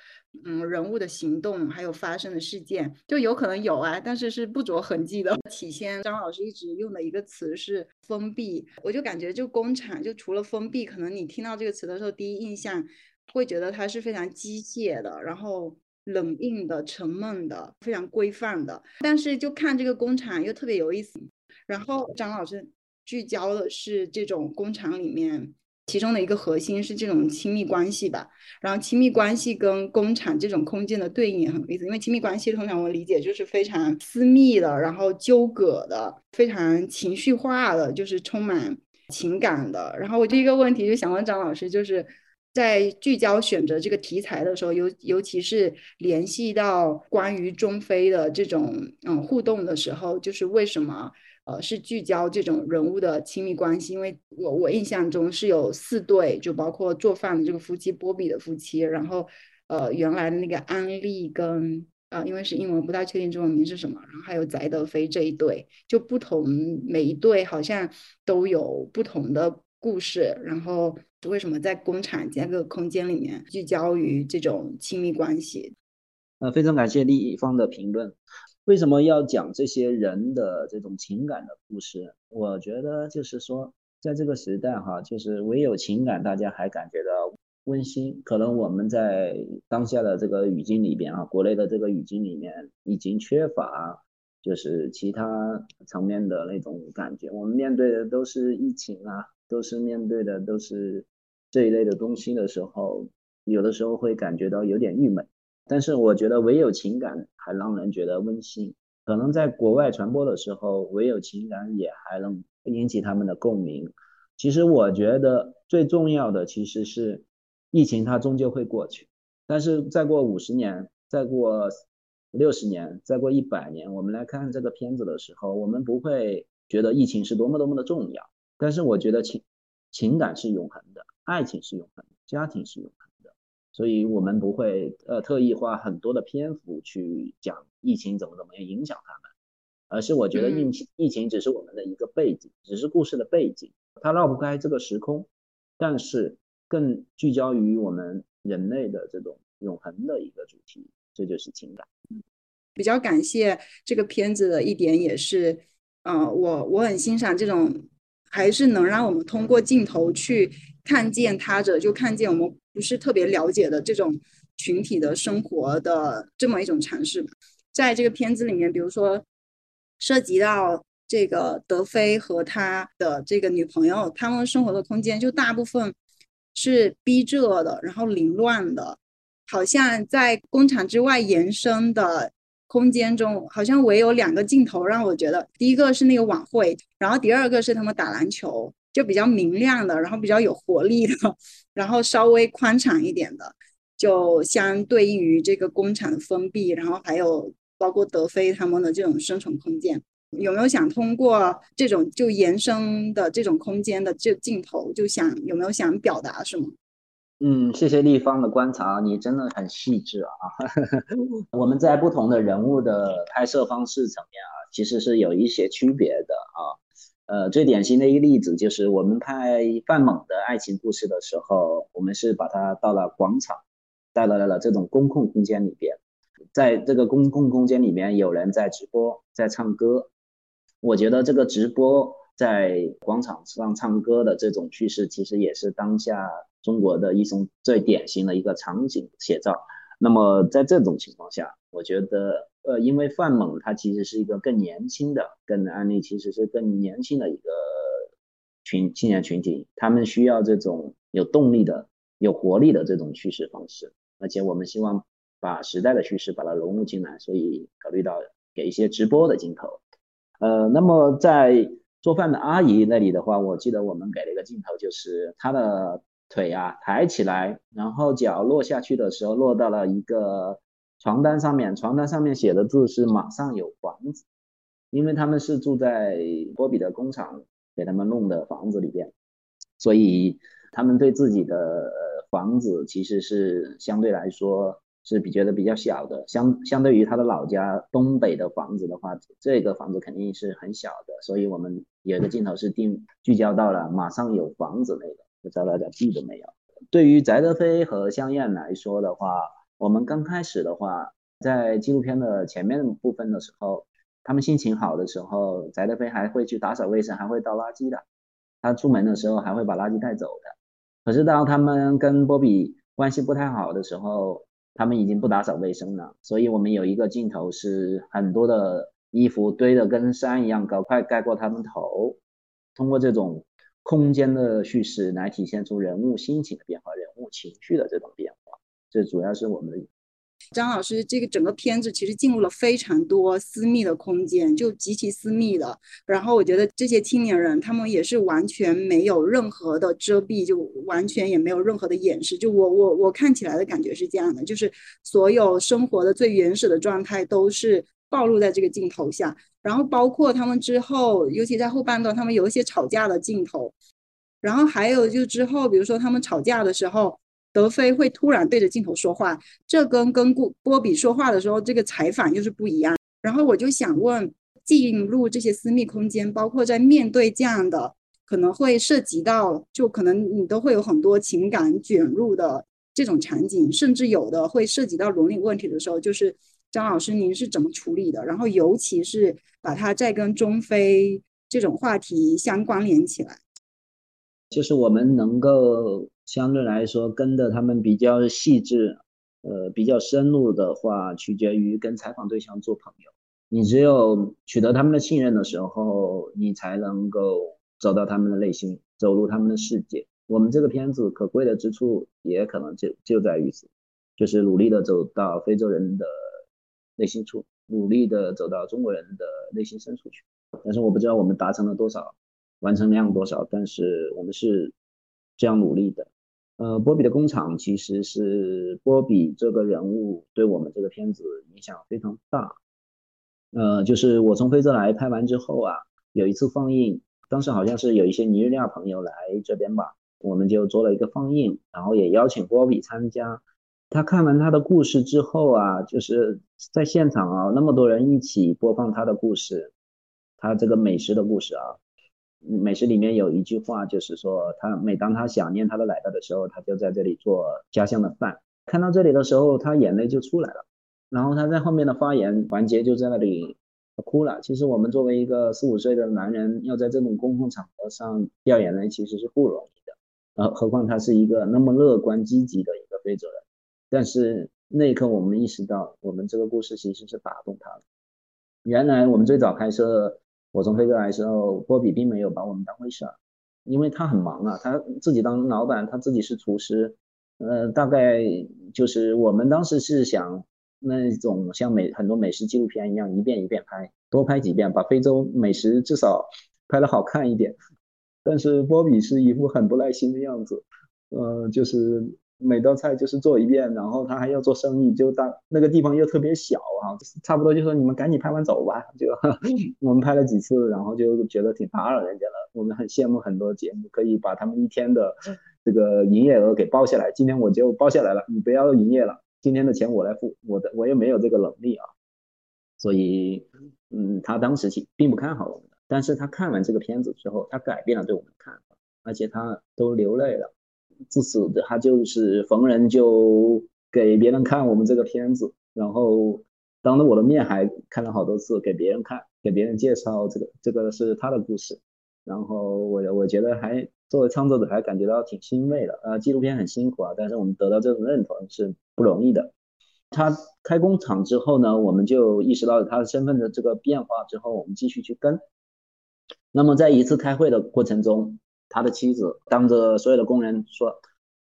嗯人物的行动还有发生的事件，就有可能有啊，但是是不着痕迹的体现。张老师一直用的一个词是封闭，我就感觉就工厂就除了封闭，可能你听到这个词的时候，第一印象。会觉得它是非常机械的，然后冷硬的、沉闷的、非常规范的。但是就看这个工厂又特别有意思。然后张老师聚焦的是这种工厂里面其中的一个核心是这种亲密关系吧。然后亲密关系跟工厂这种空间的对应也很有意思，因为亲密关系通常我理解就是非常私密的，然后纠葛的，非常情绪化的，就是充满情感的。然后我第一个问题就想问张老师，就是。在聚焦选择这个题材的时候，尤尤其是联系到关于中非的这种嗯互动的时候，就是为什么呃是聚焦这种人物的亲密关系？因为我我印象中是有四对，就包括做饭的这个夫妻波比的夫妻，然后呃原来的那个安利跟呃因为是英文不太确定中文名是什么，然后还有翟德飞这一对，就不同每一对好像都有不同的。故事，然后为什么在工厂这个空间里面聚焦于这种亲密关系？呃，非常感谢立方的评论。为什么要讲这些人的这种情感的故事？我觉得就是说，在这个时代哈，就是唯有情感，大家还感觉到温馨。可能我们在当下的这个语境里边啊，国内的这个语境里面已经缺乏，就是其他层面的那种感觉。我们面对的都是疫情啊，都是面对的都是这一类的东西的时候，有的时候会感觉到有点郁闷。但是我觉得唯有情感还让人觉得温馨，可能在国外传播的时候，唯有情感也还能引起他们的共鸣。其实我觉得最重要的其实是疫情它终究会过去，但是再过五十年，再过六十年，再过一百年，我们来看这个片子的时候，我们不会觉得疫情是多么多么的重要。但是我觉得情情感是永恒的，爱情是永恒的，家庭是永恒的。所以我们不会呃特意花很多的篇幅去讲疫情怎么怎么样影响他们，而是我觉得疫情疫情只是我们的一个背景，只是故事的背景，它绕不开这个时空，但是更聚焦于我们人类的这种永恒的一个主题，这就是情感。比较感谢这个片子的一点也是，呃，我我很欣赏这种，还是能让我们通过镜头去看见他者，就看见我们。不是特别了解的这种群体的生活的这么一种尝试，在这个片子里面，比如说涉及到这个德菲和他的这个女朋友，他们生活的空间就大部分是逼仄的，然后凌乱的，好像在工厂之外延伸的空间中，好像唯有两个镜头让我觉得，第一个是那个晚会，然后第二个是他们打篮球。就比较明亮的，然后比较有活力的，然后稍微宽敞一点的，就相对应于这个工厂的封闭，然后还有包括德菲他们的这种生存空间，有没有想通过这种就延伸的这种空间的这镜头，就想有没有想表达什么？嗯，谢谢立方的观察，你真的很细致啊。我们在不同的人物的拍摄方式层面啊，其实是有一些区别的啊。呃，最典型的一个例子就是我们拍范猛的爱情故事的时候，我们是把他到了广场，带来了这种公共空间里边，在这个公共空间里面有人在直播，在唱歌。我觉得这个直播在广场上唱歌的这种趋势，其实也是当下中国的一种最典型的一个场景写照。那么在这种情况下，我觉得。呃，因为范猛他其实是一个更年轻的，跟安利其实是更年轻的一个群青年群体，他们需要这种有动力的、有活力的这种叙事方式，而且我们希望把时代的叙事把它融入进来，所以考虑到给一些直播的镜头。呃，那么在做饭的阿姨那里的话，我记得我们给了一个镜头，就是她的腿啊抬起来，然后脚落下去的时候落到了一个。床单上面，床单上面写的字是“马上有房子”，因为他们是住在波比的工厂给他们弄的房子里边，所以他们对自己的房子其实是相对来说是比觉得比较小的。相相对于他的老家东北的房子的话，这个房子肯定是很小的。所以我们有一个镜头是定聚焦到了“马上有房子”那个，不知道大家记得没有？对于翟德飞和香艳来说的话。我们刚开始的话，在纪录片的前面部分的时候，他们心情好的时候，翟德飞还会去打扫卫生，还会倒垃圾的。他出门的时候还会把垃圾带走的。可是当他们跟波比关系不太好的时候，他们已经不打扫卫生了。所以我们有一个镜头是很多的衣服堆得跟山一样高，快盖过他们头。通过这种空间的叙事来体现出人物心情的变化，人物情绪的这种变化。这主要是我们的张老师，这个整个片子其实进入了非常多私密的空间，就极其私密的。然后我觉得这些青年人，他们也是完全没有任何的遮蔽，就完全也没有任何的掩饰。就我我我看起来的感觉是这样的，就是所有生活的最原始的状态都是暴露在这个镜头下。然后包括他们之后，尤其在后半段，他们有一些吵架的镜头。然后还有就之后，比如说他们吵架的时候。德飞会突然对着镜头说话，这跟跟波波比说话的时候这个采访又是不一样。然后我就想问，进入这些私密空间，包括在面对这样的可能会涉及到，就可能你都会有很多情感卷入的这种场景，甚至有的会涉及到伦理问题的时候，就是张老师您是怎么处理的？然后尤其是把它再跟中非这种话题相关联起来，就是我们能够相对来说跟的他们比较细致，呃，比较深入的话，取决于跟采访对象做朋友。你只有取得他们的信任的时候，你才能够。走到他们的内心，走入他们的世界。我们这个片子可贵的之处，也可能就就在于此，就是努力的走到非洲人的内心处，努力的走到中国人的内心深处去。但是我不知道我们达成了多少，完成量多少，但是我们是这样努力的。呃，波比的工厂其实是波比这个人物对我们这个片子影响非常大。呃，就是我从非洲来拍完之后啊，有一次放映。当时好像是有一些尼日利亚朋友来这边吧，我们就做了一个放映，然后也邀请波比参加。他看完他的故事之后啊，就是在现场啊，那么多人一起播放他的故事，他这个美食的故事啊，美食里面有一句话就是说，他每当他想念他的奶奶的时候，他就在这里做家乡的饭。看到这里的时候，他眼泪就出来了，然后他在后面的发言环节就在那里。哭了。其实我们作为一个四五岁的男人，要在这种公共场合上掉眼泪，其实是不容易的。呃，何况他是一个那么乐观积极的一个非洲人。但是那一刻，我们意识到，我们这个故事其实是打动他了。原来我们最早拍摄《我从非洲来》的时候，波比并没有把我们当回事儿，因为他很忙啊，他自己当老板，他自己是厨师。呃，大概就是我们当时是想。那种像美很多美食纪录片一样，一遍一遍拍，多拍几遍，把非洲美食至少拍的好看一点。但是波比是一副很不耐心的样子，呃，就是每道菜就是做一遍，然后他还要做生意，就当那个地方又特别小啊，差不多就说你们赶紧拍完走吧。就 我们拍了几次，然后就觉得挺打扰人家了。我们很羡慕很多节目可以把他们一天的这个营业额给包下来，今天我就包下来了，你不要营业了。今天的钱我来付，我的我也没有这个能力啊，所以，嗯，他当时并不看好我们的，但是他看完这个片子之后，他改变了对我们的看法，而且他都流泪了，自此他就是逢人就给别人看我们这个片子，然后当着我的面还看了好多次，给别人看，给别人介绍这个这个是他的故事，然后我我觉得还。作为创作者还感觉到挺欣慰的，呃，纪录片很辛苦啊，但是我们得到这种认同是不容易的。他开工厂之后呢，我们就意识到他的身份的这个变化之后，我们继续去跟。那么在一次开会的过程中，他的妻子当着所有的工人说：“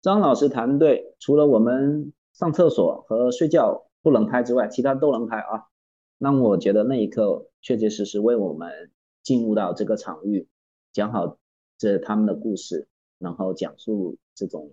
张老师团队除了我们上厕所和睡觉不能拍之外，其他都能拍啊。”那我觉得那一刻确确实实为我们进入到这个场域讲好。这他们的故事，然后讲述这种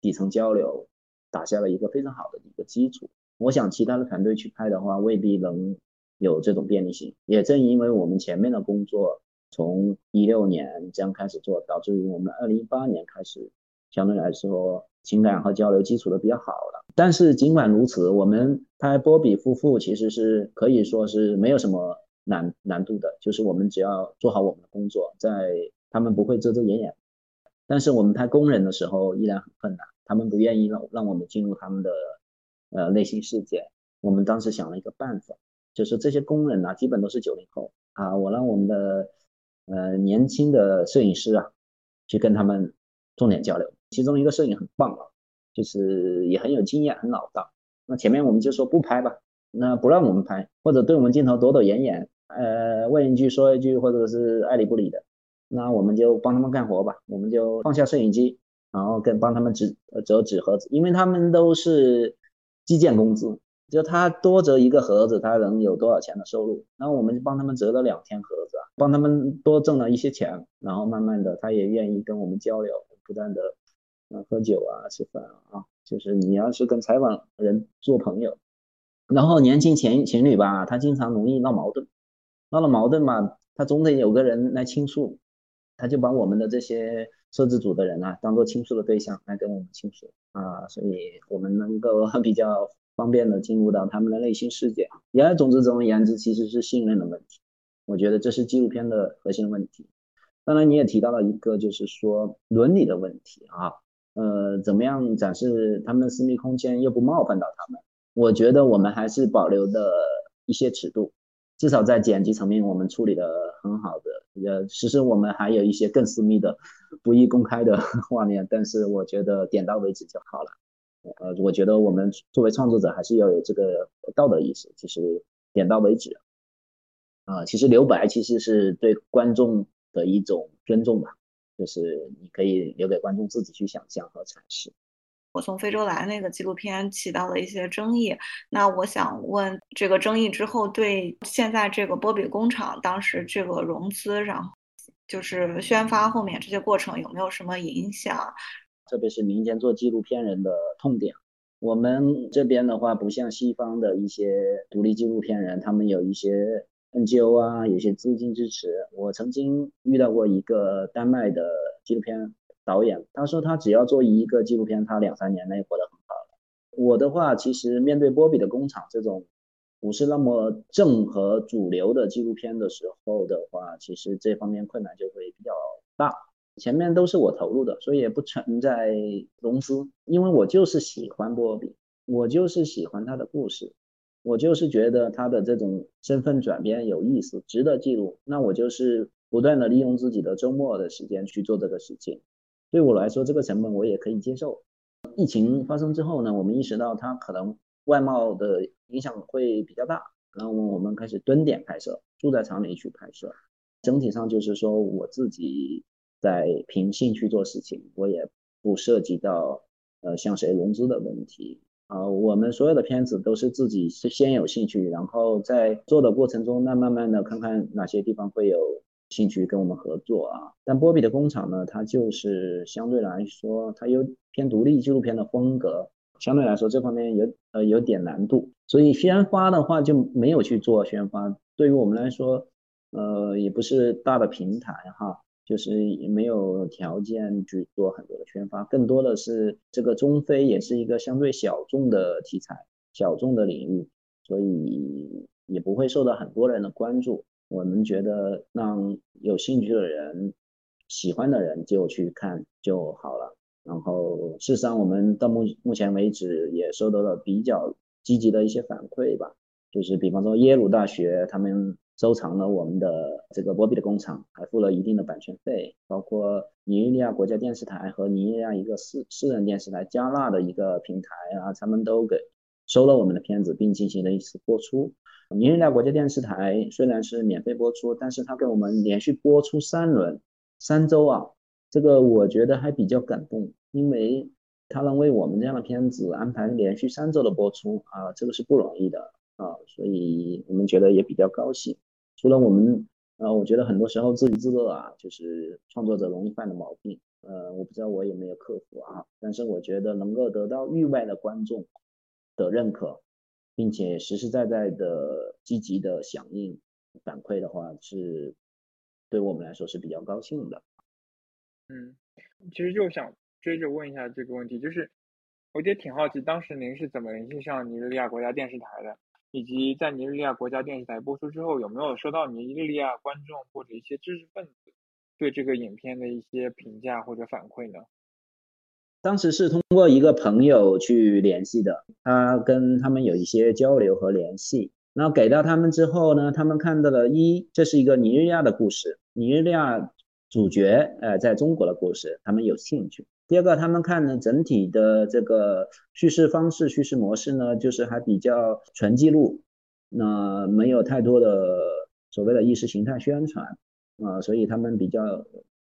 底层交流，打下了一个非常好的一个基础。我想其他的团队去拍的话，未必能有这种便利性。也正因为我们前面的工作从一六年这样开始做，导致于我们二零一八年开始相对来说情感和交流基础都比较好了。但是尽管如此，我们拍波比夫妇其实是可以说是没有什么难难度的，就是我们只要做好我们的工作，在他们不会遮遮掩掩，但是我们拍工人的时候依然很困难，他们不愿意让让我们进入他们的呃内心世界。我们当时想了一个办法，就是这些工人啊，基本都是九零后啊，我让我们的呃年轻的摄影师啊，去跟他们重点交流。其中一个摄影很棒啊，就是也很有经验，很老道。那前面我们就说不拍吧，那不让我们拍，或者对我们镜头躲躲掩掩，呃，问一句说一句，或者是爱理不理的。那我们就帮他们干活吧，我们就放下摄影机，然后跟帮他们折折纸盒子，因为他们都是计件工资，就他多折一个盒子，他能有多少钱的收入？然后我们就帮他们折了两天盒子啊，帮他们多挣了一些钱，然后慢慢的他也愿意跟我们交流，不断的嗯喝酒啊吃饭啊，就是你要是跟采访人做朋友，然后年轻情情侣吧，他经常容易闹矛盾，闹了矛盾嘛，他总得有个人来倾诉。他就把我们的这些摄制组的人啊，当做倾诉的对象来跟我们倾诉啊，所以我们能够 比较方便的进入到他们的内心世界。言而总之，总而言之，其实是信任的问题。我觉得这是纪录片的核心问题。当然，你也提到了一个，就是说伦理的问题啊，呃，怎么样展示他们的私密空间又不冒犯到他们？我觉得我们还是保留的一些尺度，至少在剪辑层面我们处理的很好的。呃，其实我们还有一些更私密的、不易公开的 画面，但是我觉得点到为止就好了。呃，我觉得我们作为创作者还是要有这个道德意识，就是点到为止。啊，其实留白其实是对观众的一种尊重吧，就是你可以留给观众自己去想象和阐释。我从非洲来那个纪录片起到了一些争议，那我想问，这个争议之后对现在这个波比工厂当时这个融资，然后就是宣发后面这些过程有没有什么影响？特别是民间做纪录片人的痛点。我们这边的话，不像西方的一些独立纪录片人，他们有一些 NGO 啊，有些资金支持。我曾经遇到过一个丹麦的纪录片导演，他说他只要做一个纪录片，他两三年内活得很好了。我的话，其实面对波比的工厂这种不是那么正和主流的纪录片的时候的话，其实这方面困难就会比较大。前面都是我投入的，所以也不存在融资，因为我就是喜欢波比，我就是喜欢他的故事，我就是觉得他的这种身份转变有意思，值得记录。那我就是不断的利用自己的周末的时间去做这个事情。对我来说，这个成本我也可以接受。疫情发生之后呢，我们意识到它可能外贸的影响会比较大，然后我们开始蹲点拍摄，住在厂里去拍摄。整体上就是说我自己。在凭兴趣做事情，我也不涉及到呃向谁融资的问题啊。我们所有的片子都是自己是先有兴趣，然后在做的过程中，那慢慢的看看哪些地方会有兴趣跟我们合作啊。但波比的工厂呢，它就是相对来说，它有偏独立纪录片的风格，相对来说这方面有呃有点难度，所以宣发的话就没有去做宣发。对于我们来说，呃也不是大的平台哈。就是没有条件去做很多的宣发，更多的是这个中非也是一个相对小众的题材，小众的领域，所以也不会受到很多人的关注。我们觉得让有兴趣的人、喜欢的人就去看就好了。然后，事实上我们到目目前为止也收到了比较积极的一些反馈吧，就是比方说耶鲁大学他们。收藏了我们的这个波比的工厂，还付了一定的版权费，包括尼日利亚国家电视台和尼日利亚一个私私人电视台加纳的一个平台啊，他们都给收了我们的片子，并进行了一次播出。尼日利亚国家电视台虽然是免费播出，但是他给我们连续播出三轮，三周啊，这个我觉得还比较感动，因为他能为我们这样的片子安排连续三周的播出啊，这个是不容易的啊，所以我们觉得也比较高兴。除了我们，呃，我觉得很多时候自娱自乐啊，就是创作者容易犯的毛病。呃，我不知道我有没有克服啊，但是我觉得能够得到域外的观众的认可，并且实实在在的积极的响应反馈的话，是对我们来说是比较高兴的。嗯，其实就想追着问一下这个问题，就是我觉得挺好奇，当时您是怎么联系上尼日利亚国家电视台的？以及在尼日利亚国家电视台播出之后，有没有收到尼日利亚观众或者一些知识分子对这个影片的一些评价或者反馈呢？当时是通过一个朋友去联系的，他跟他们有一些交流和联系，然后给到他们之后呢，他们看到了一，这是一个尼日利亚的故事，尼日利亚主角呃在中国的故事，他们有兴趣。第二个，他们看呢整体的这个叙事方式、叙事模式呢，就是还比较纯记录，那没有太多的所谓的意识形态宣传啊，所以他们比较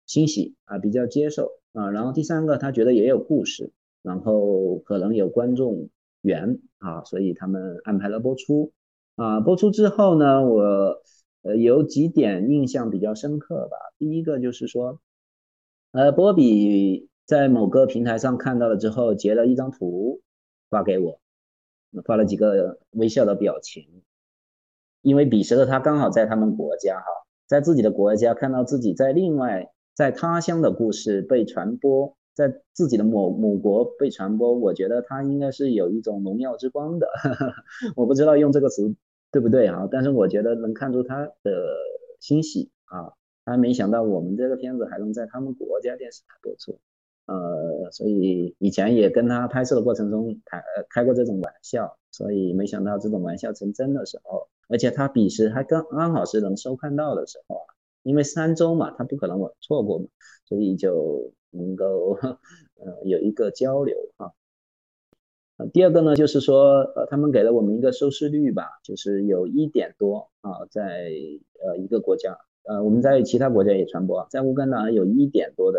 欣喜啊，比较接受啊。然后第三个，他觉得也有故事，然后可能有观众缘啊，所以他们安排了播出啊。播出之后呢，我呃有几点印象比较深刻吧。第一个就是说，呃，波比。在某个平台上看到了之后，截了一张图发给我，发了几个微笑的表情。因为彼时的他刚好在他们国家哈，在自己的国家看到自己在另外在他乡的故事被传播，在自己的某母国被传播，我觉得他应该是有一种荣耀之光的。我不知道用这个词对不对啊？但是我觉得能看出他的欣喜啊。他没想到我们这个片子还能在他们国家电视台播出，呃，所以以前也跟他拍摄的过程中开开过这种玩笑，所以没想到这种玩笑成真的时候，而且他彼时还刚刚好是能收看到的时候啊，因为三周嘛，他不可能我错过嘛，所以就能够呃有一个交流哈啊。第二个呢，就是说，呃，他们给了我们一个收视率吧，就是有一点多啊，在呃一个国家，呃，我们在其他国家也传播，在乌干达有一点多的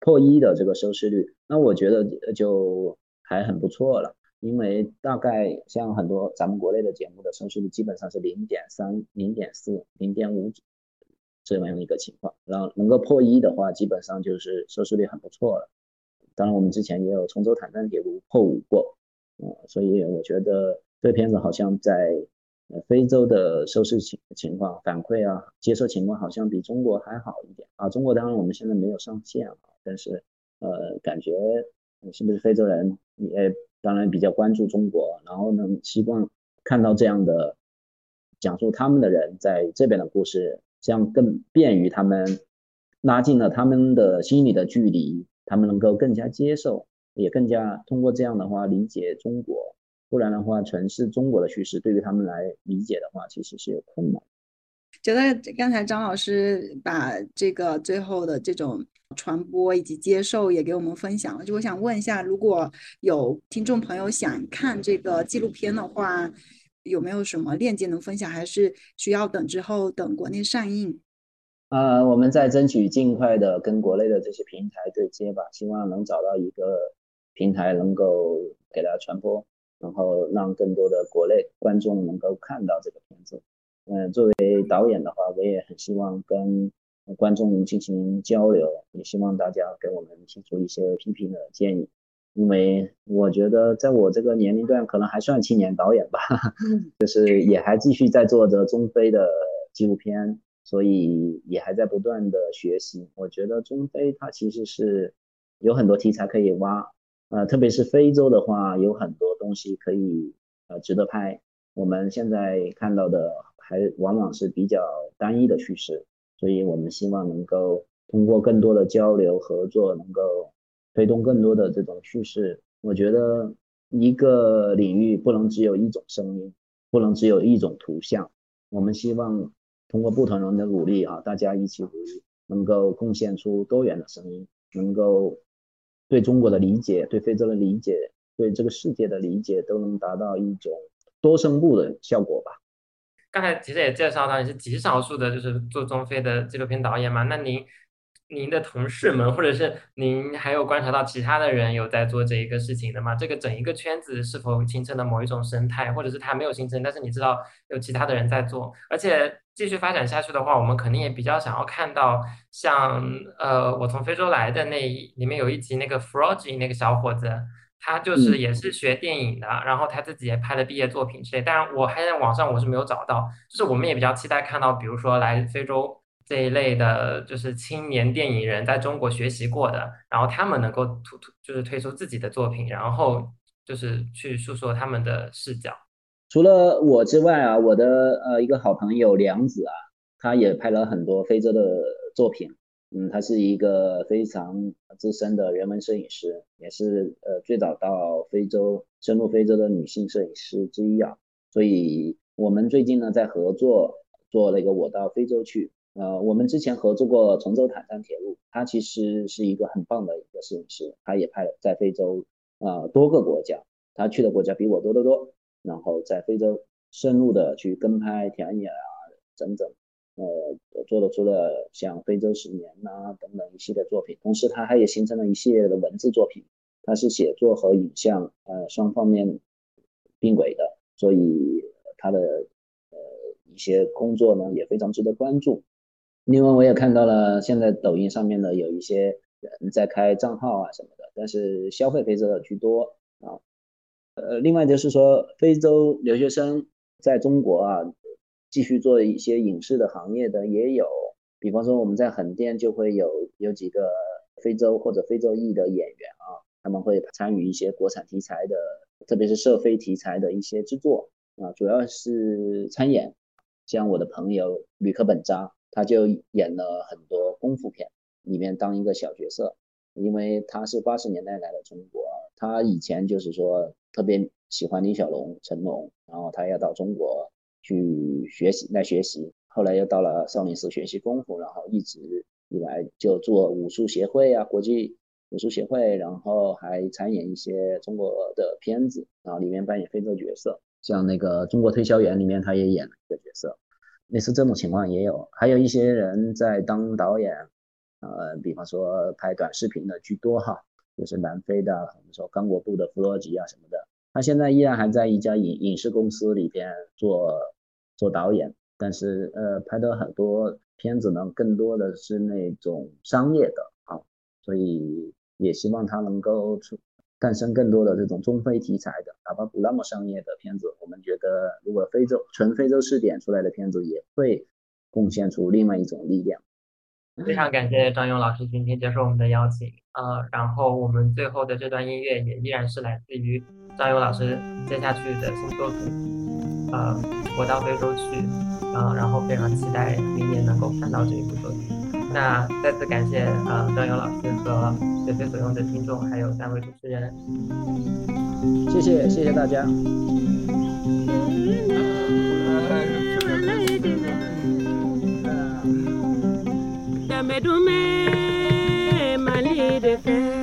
破一的这个收视率，那我觉得就还很不错了，因为大概像很多咱们国内的节目的收视率基本上是零点三、零点四、零点五这样一个情况，然后能够破一的话，基本上就是收视率很不错了。当然，我们之前也有崇州坦赞铁路破五过。呃，所以我觉得这片子好像在非洲的收视情情况反馈啊，接受情况好像比中国还好一点啊。中国当然我们现在没有上线啊，但是呃感觉是不是非洲人也当然比较关注中国，然后呢希望看到这样的讲述他们的人在这边的故事，这样更便于他们拉近了他们的心理的距离，他们能够更加接受。也更加通过这样的话理解中国，不然的话，全是中国的叙事，对于他们来理解的话，其实是有困难。觉得刚才张老师把这个最后的这种传播以及接受也给我们分享了，就我想问一下，如果有听众朋友想看这个纪录片的话，有没有什么链接能分享，还是需要等之后等国内上映？呃，我们在争取尽快的跟国内的这些平台对接吧，希望能找到一个。平台能够给大家传播，然后让更多的国内观众能够看到这个片子。嗯，作为导演的话，我也很希望跟观众进行交流，也希望大家给我们提出一些批评的建议。因为我觉得在我这个年龄段，可能还算青年导演吧，就是也还继续在做着中非的纪录片，所以也还在不断的学习。我觉得中非它其实是有很多题材可以挖。呃，特别是非洲的话，有很多东西可以呃值得拍。我们现在看到的还往往是比较单一的叙事，所以我们希望能够通过更多的交流合作，能够推动更多的这种叙事。我觉得一个领域不能只有一种声音，不能只有一种图像。我们希望通过不同人的努力啊，大家一起努力，能够贡献出多元的声音，能够。对中国的理解，对非洲的理解，对这个世界的理解，都能达到一种多声部的效果吧。刚才其实也介绍到，你是极少数的，就是做中非的纪录片导演嘛？那您。您的同事们，或者是您还有观察到其他的人有在做这一个事情的吗？这个整一个圈子是否形成了某一种生态，或者是它没有形成，但是你知道有其他的人在做，而且继续发展下去的话，我们肯定也比较想要看到像呃，我从非洲来的那里面有一集那个 Frogy 那个小伙子，他就是也是学电影的，然后他自己也拍了毕业作品之类，当然我还在网上我是没有找到，就是我们也比较期待看到，比如说来非洲。这一类的，就是青年电影人在中国学习过的，然后他们能够突突，就是推出自己的作品，然后就是去诉说他们的视角。除了我之外啊，我的呃一个好朋友梁子啊，他也拍了很多非洲的作品。嗯，他是一个非常资深的人文摄影师，也是呃最早到非洲深入非洲的女性摄影师之一啊。所以我们最近呢在合作做了一个我到非洲去。呃，我们之前合作过崇州坦赞铁路，他其实是一个很棒的一个摄影师，他也拍在非洲啊多个国家，他去的国家比我多得多，然后在非洲深入的去跟拍田野啊，整整，呃，做了出了像非洲十年呐等等一系列作品，同时他还也形成了一系列的文字作品，他是写作和影像呃双方面并轨的，所以他的呃一些工作呢也非常值得关注。另外，我也看到了，现在抖音上面呢有一些人在开账号啊什么的，但是消费非洲的居多啊。呃，另外就是说，非洲留学生在中国啊，继续做一些影视的行业的也有，比方说我们在横店就会有有几个非洲或者非洲裔的演员啊，他们会参与一些国产题材的，特别是涉非题材的一些制作啊，主要是参演，像我的朋友吕克本扎。他就演了很多功夫片，里面当一个小角色。因为他是八十年代来的中国，他以前就是说特别喜欢李小龙、成龙，然后他要到中国去学习来学习，后来又到了少林寺学习功夫，然后一直以来就做武术协会啊，国际武术协会，然后还参演一些中国的片子，然后里面扮演非洲角色，像那个《中国推销员》里面他也演了一个角色，类似这种情况也有，还有一些人在当导演。呃，比方说拍短视频的居多哈，就是南非的，我们说刚果布的弗洛吉啊什么的，他现在依然还在一家影影视公司里边做做导演，但是呃拍的很多片子呢，更多的是那种商业的啊，所以也希望他能够出诞生更多的这种中非题材的，哪怕不那么商业的片子，我们觉得如果非洲纯非洲试点出来的片子也会贡献出另外一种力量。非常感谢张勇老师今天接受我们的邀请，呃，然后我们最后的这段音乐也依然是来自于张勇老师接下去的新作品，呃，我到非洲去，呃，然后非常期待明年能够看到这一部作品。那再次感谢呃张勇老师和随非所用的听众，还有三位主持人，谢谢谢谢大家。Mali de fɛ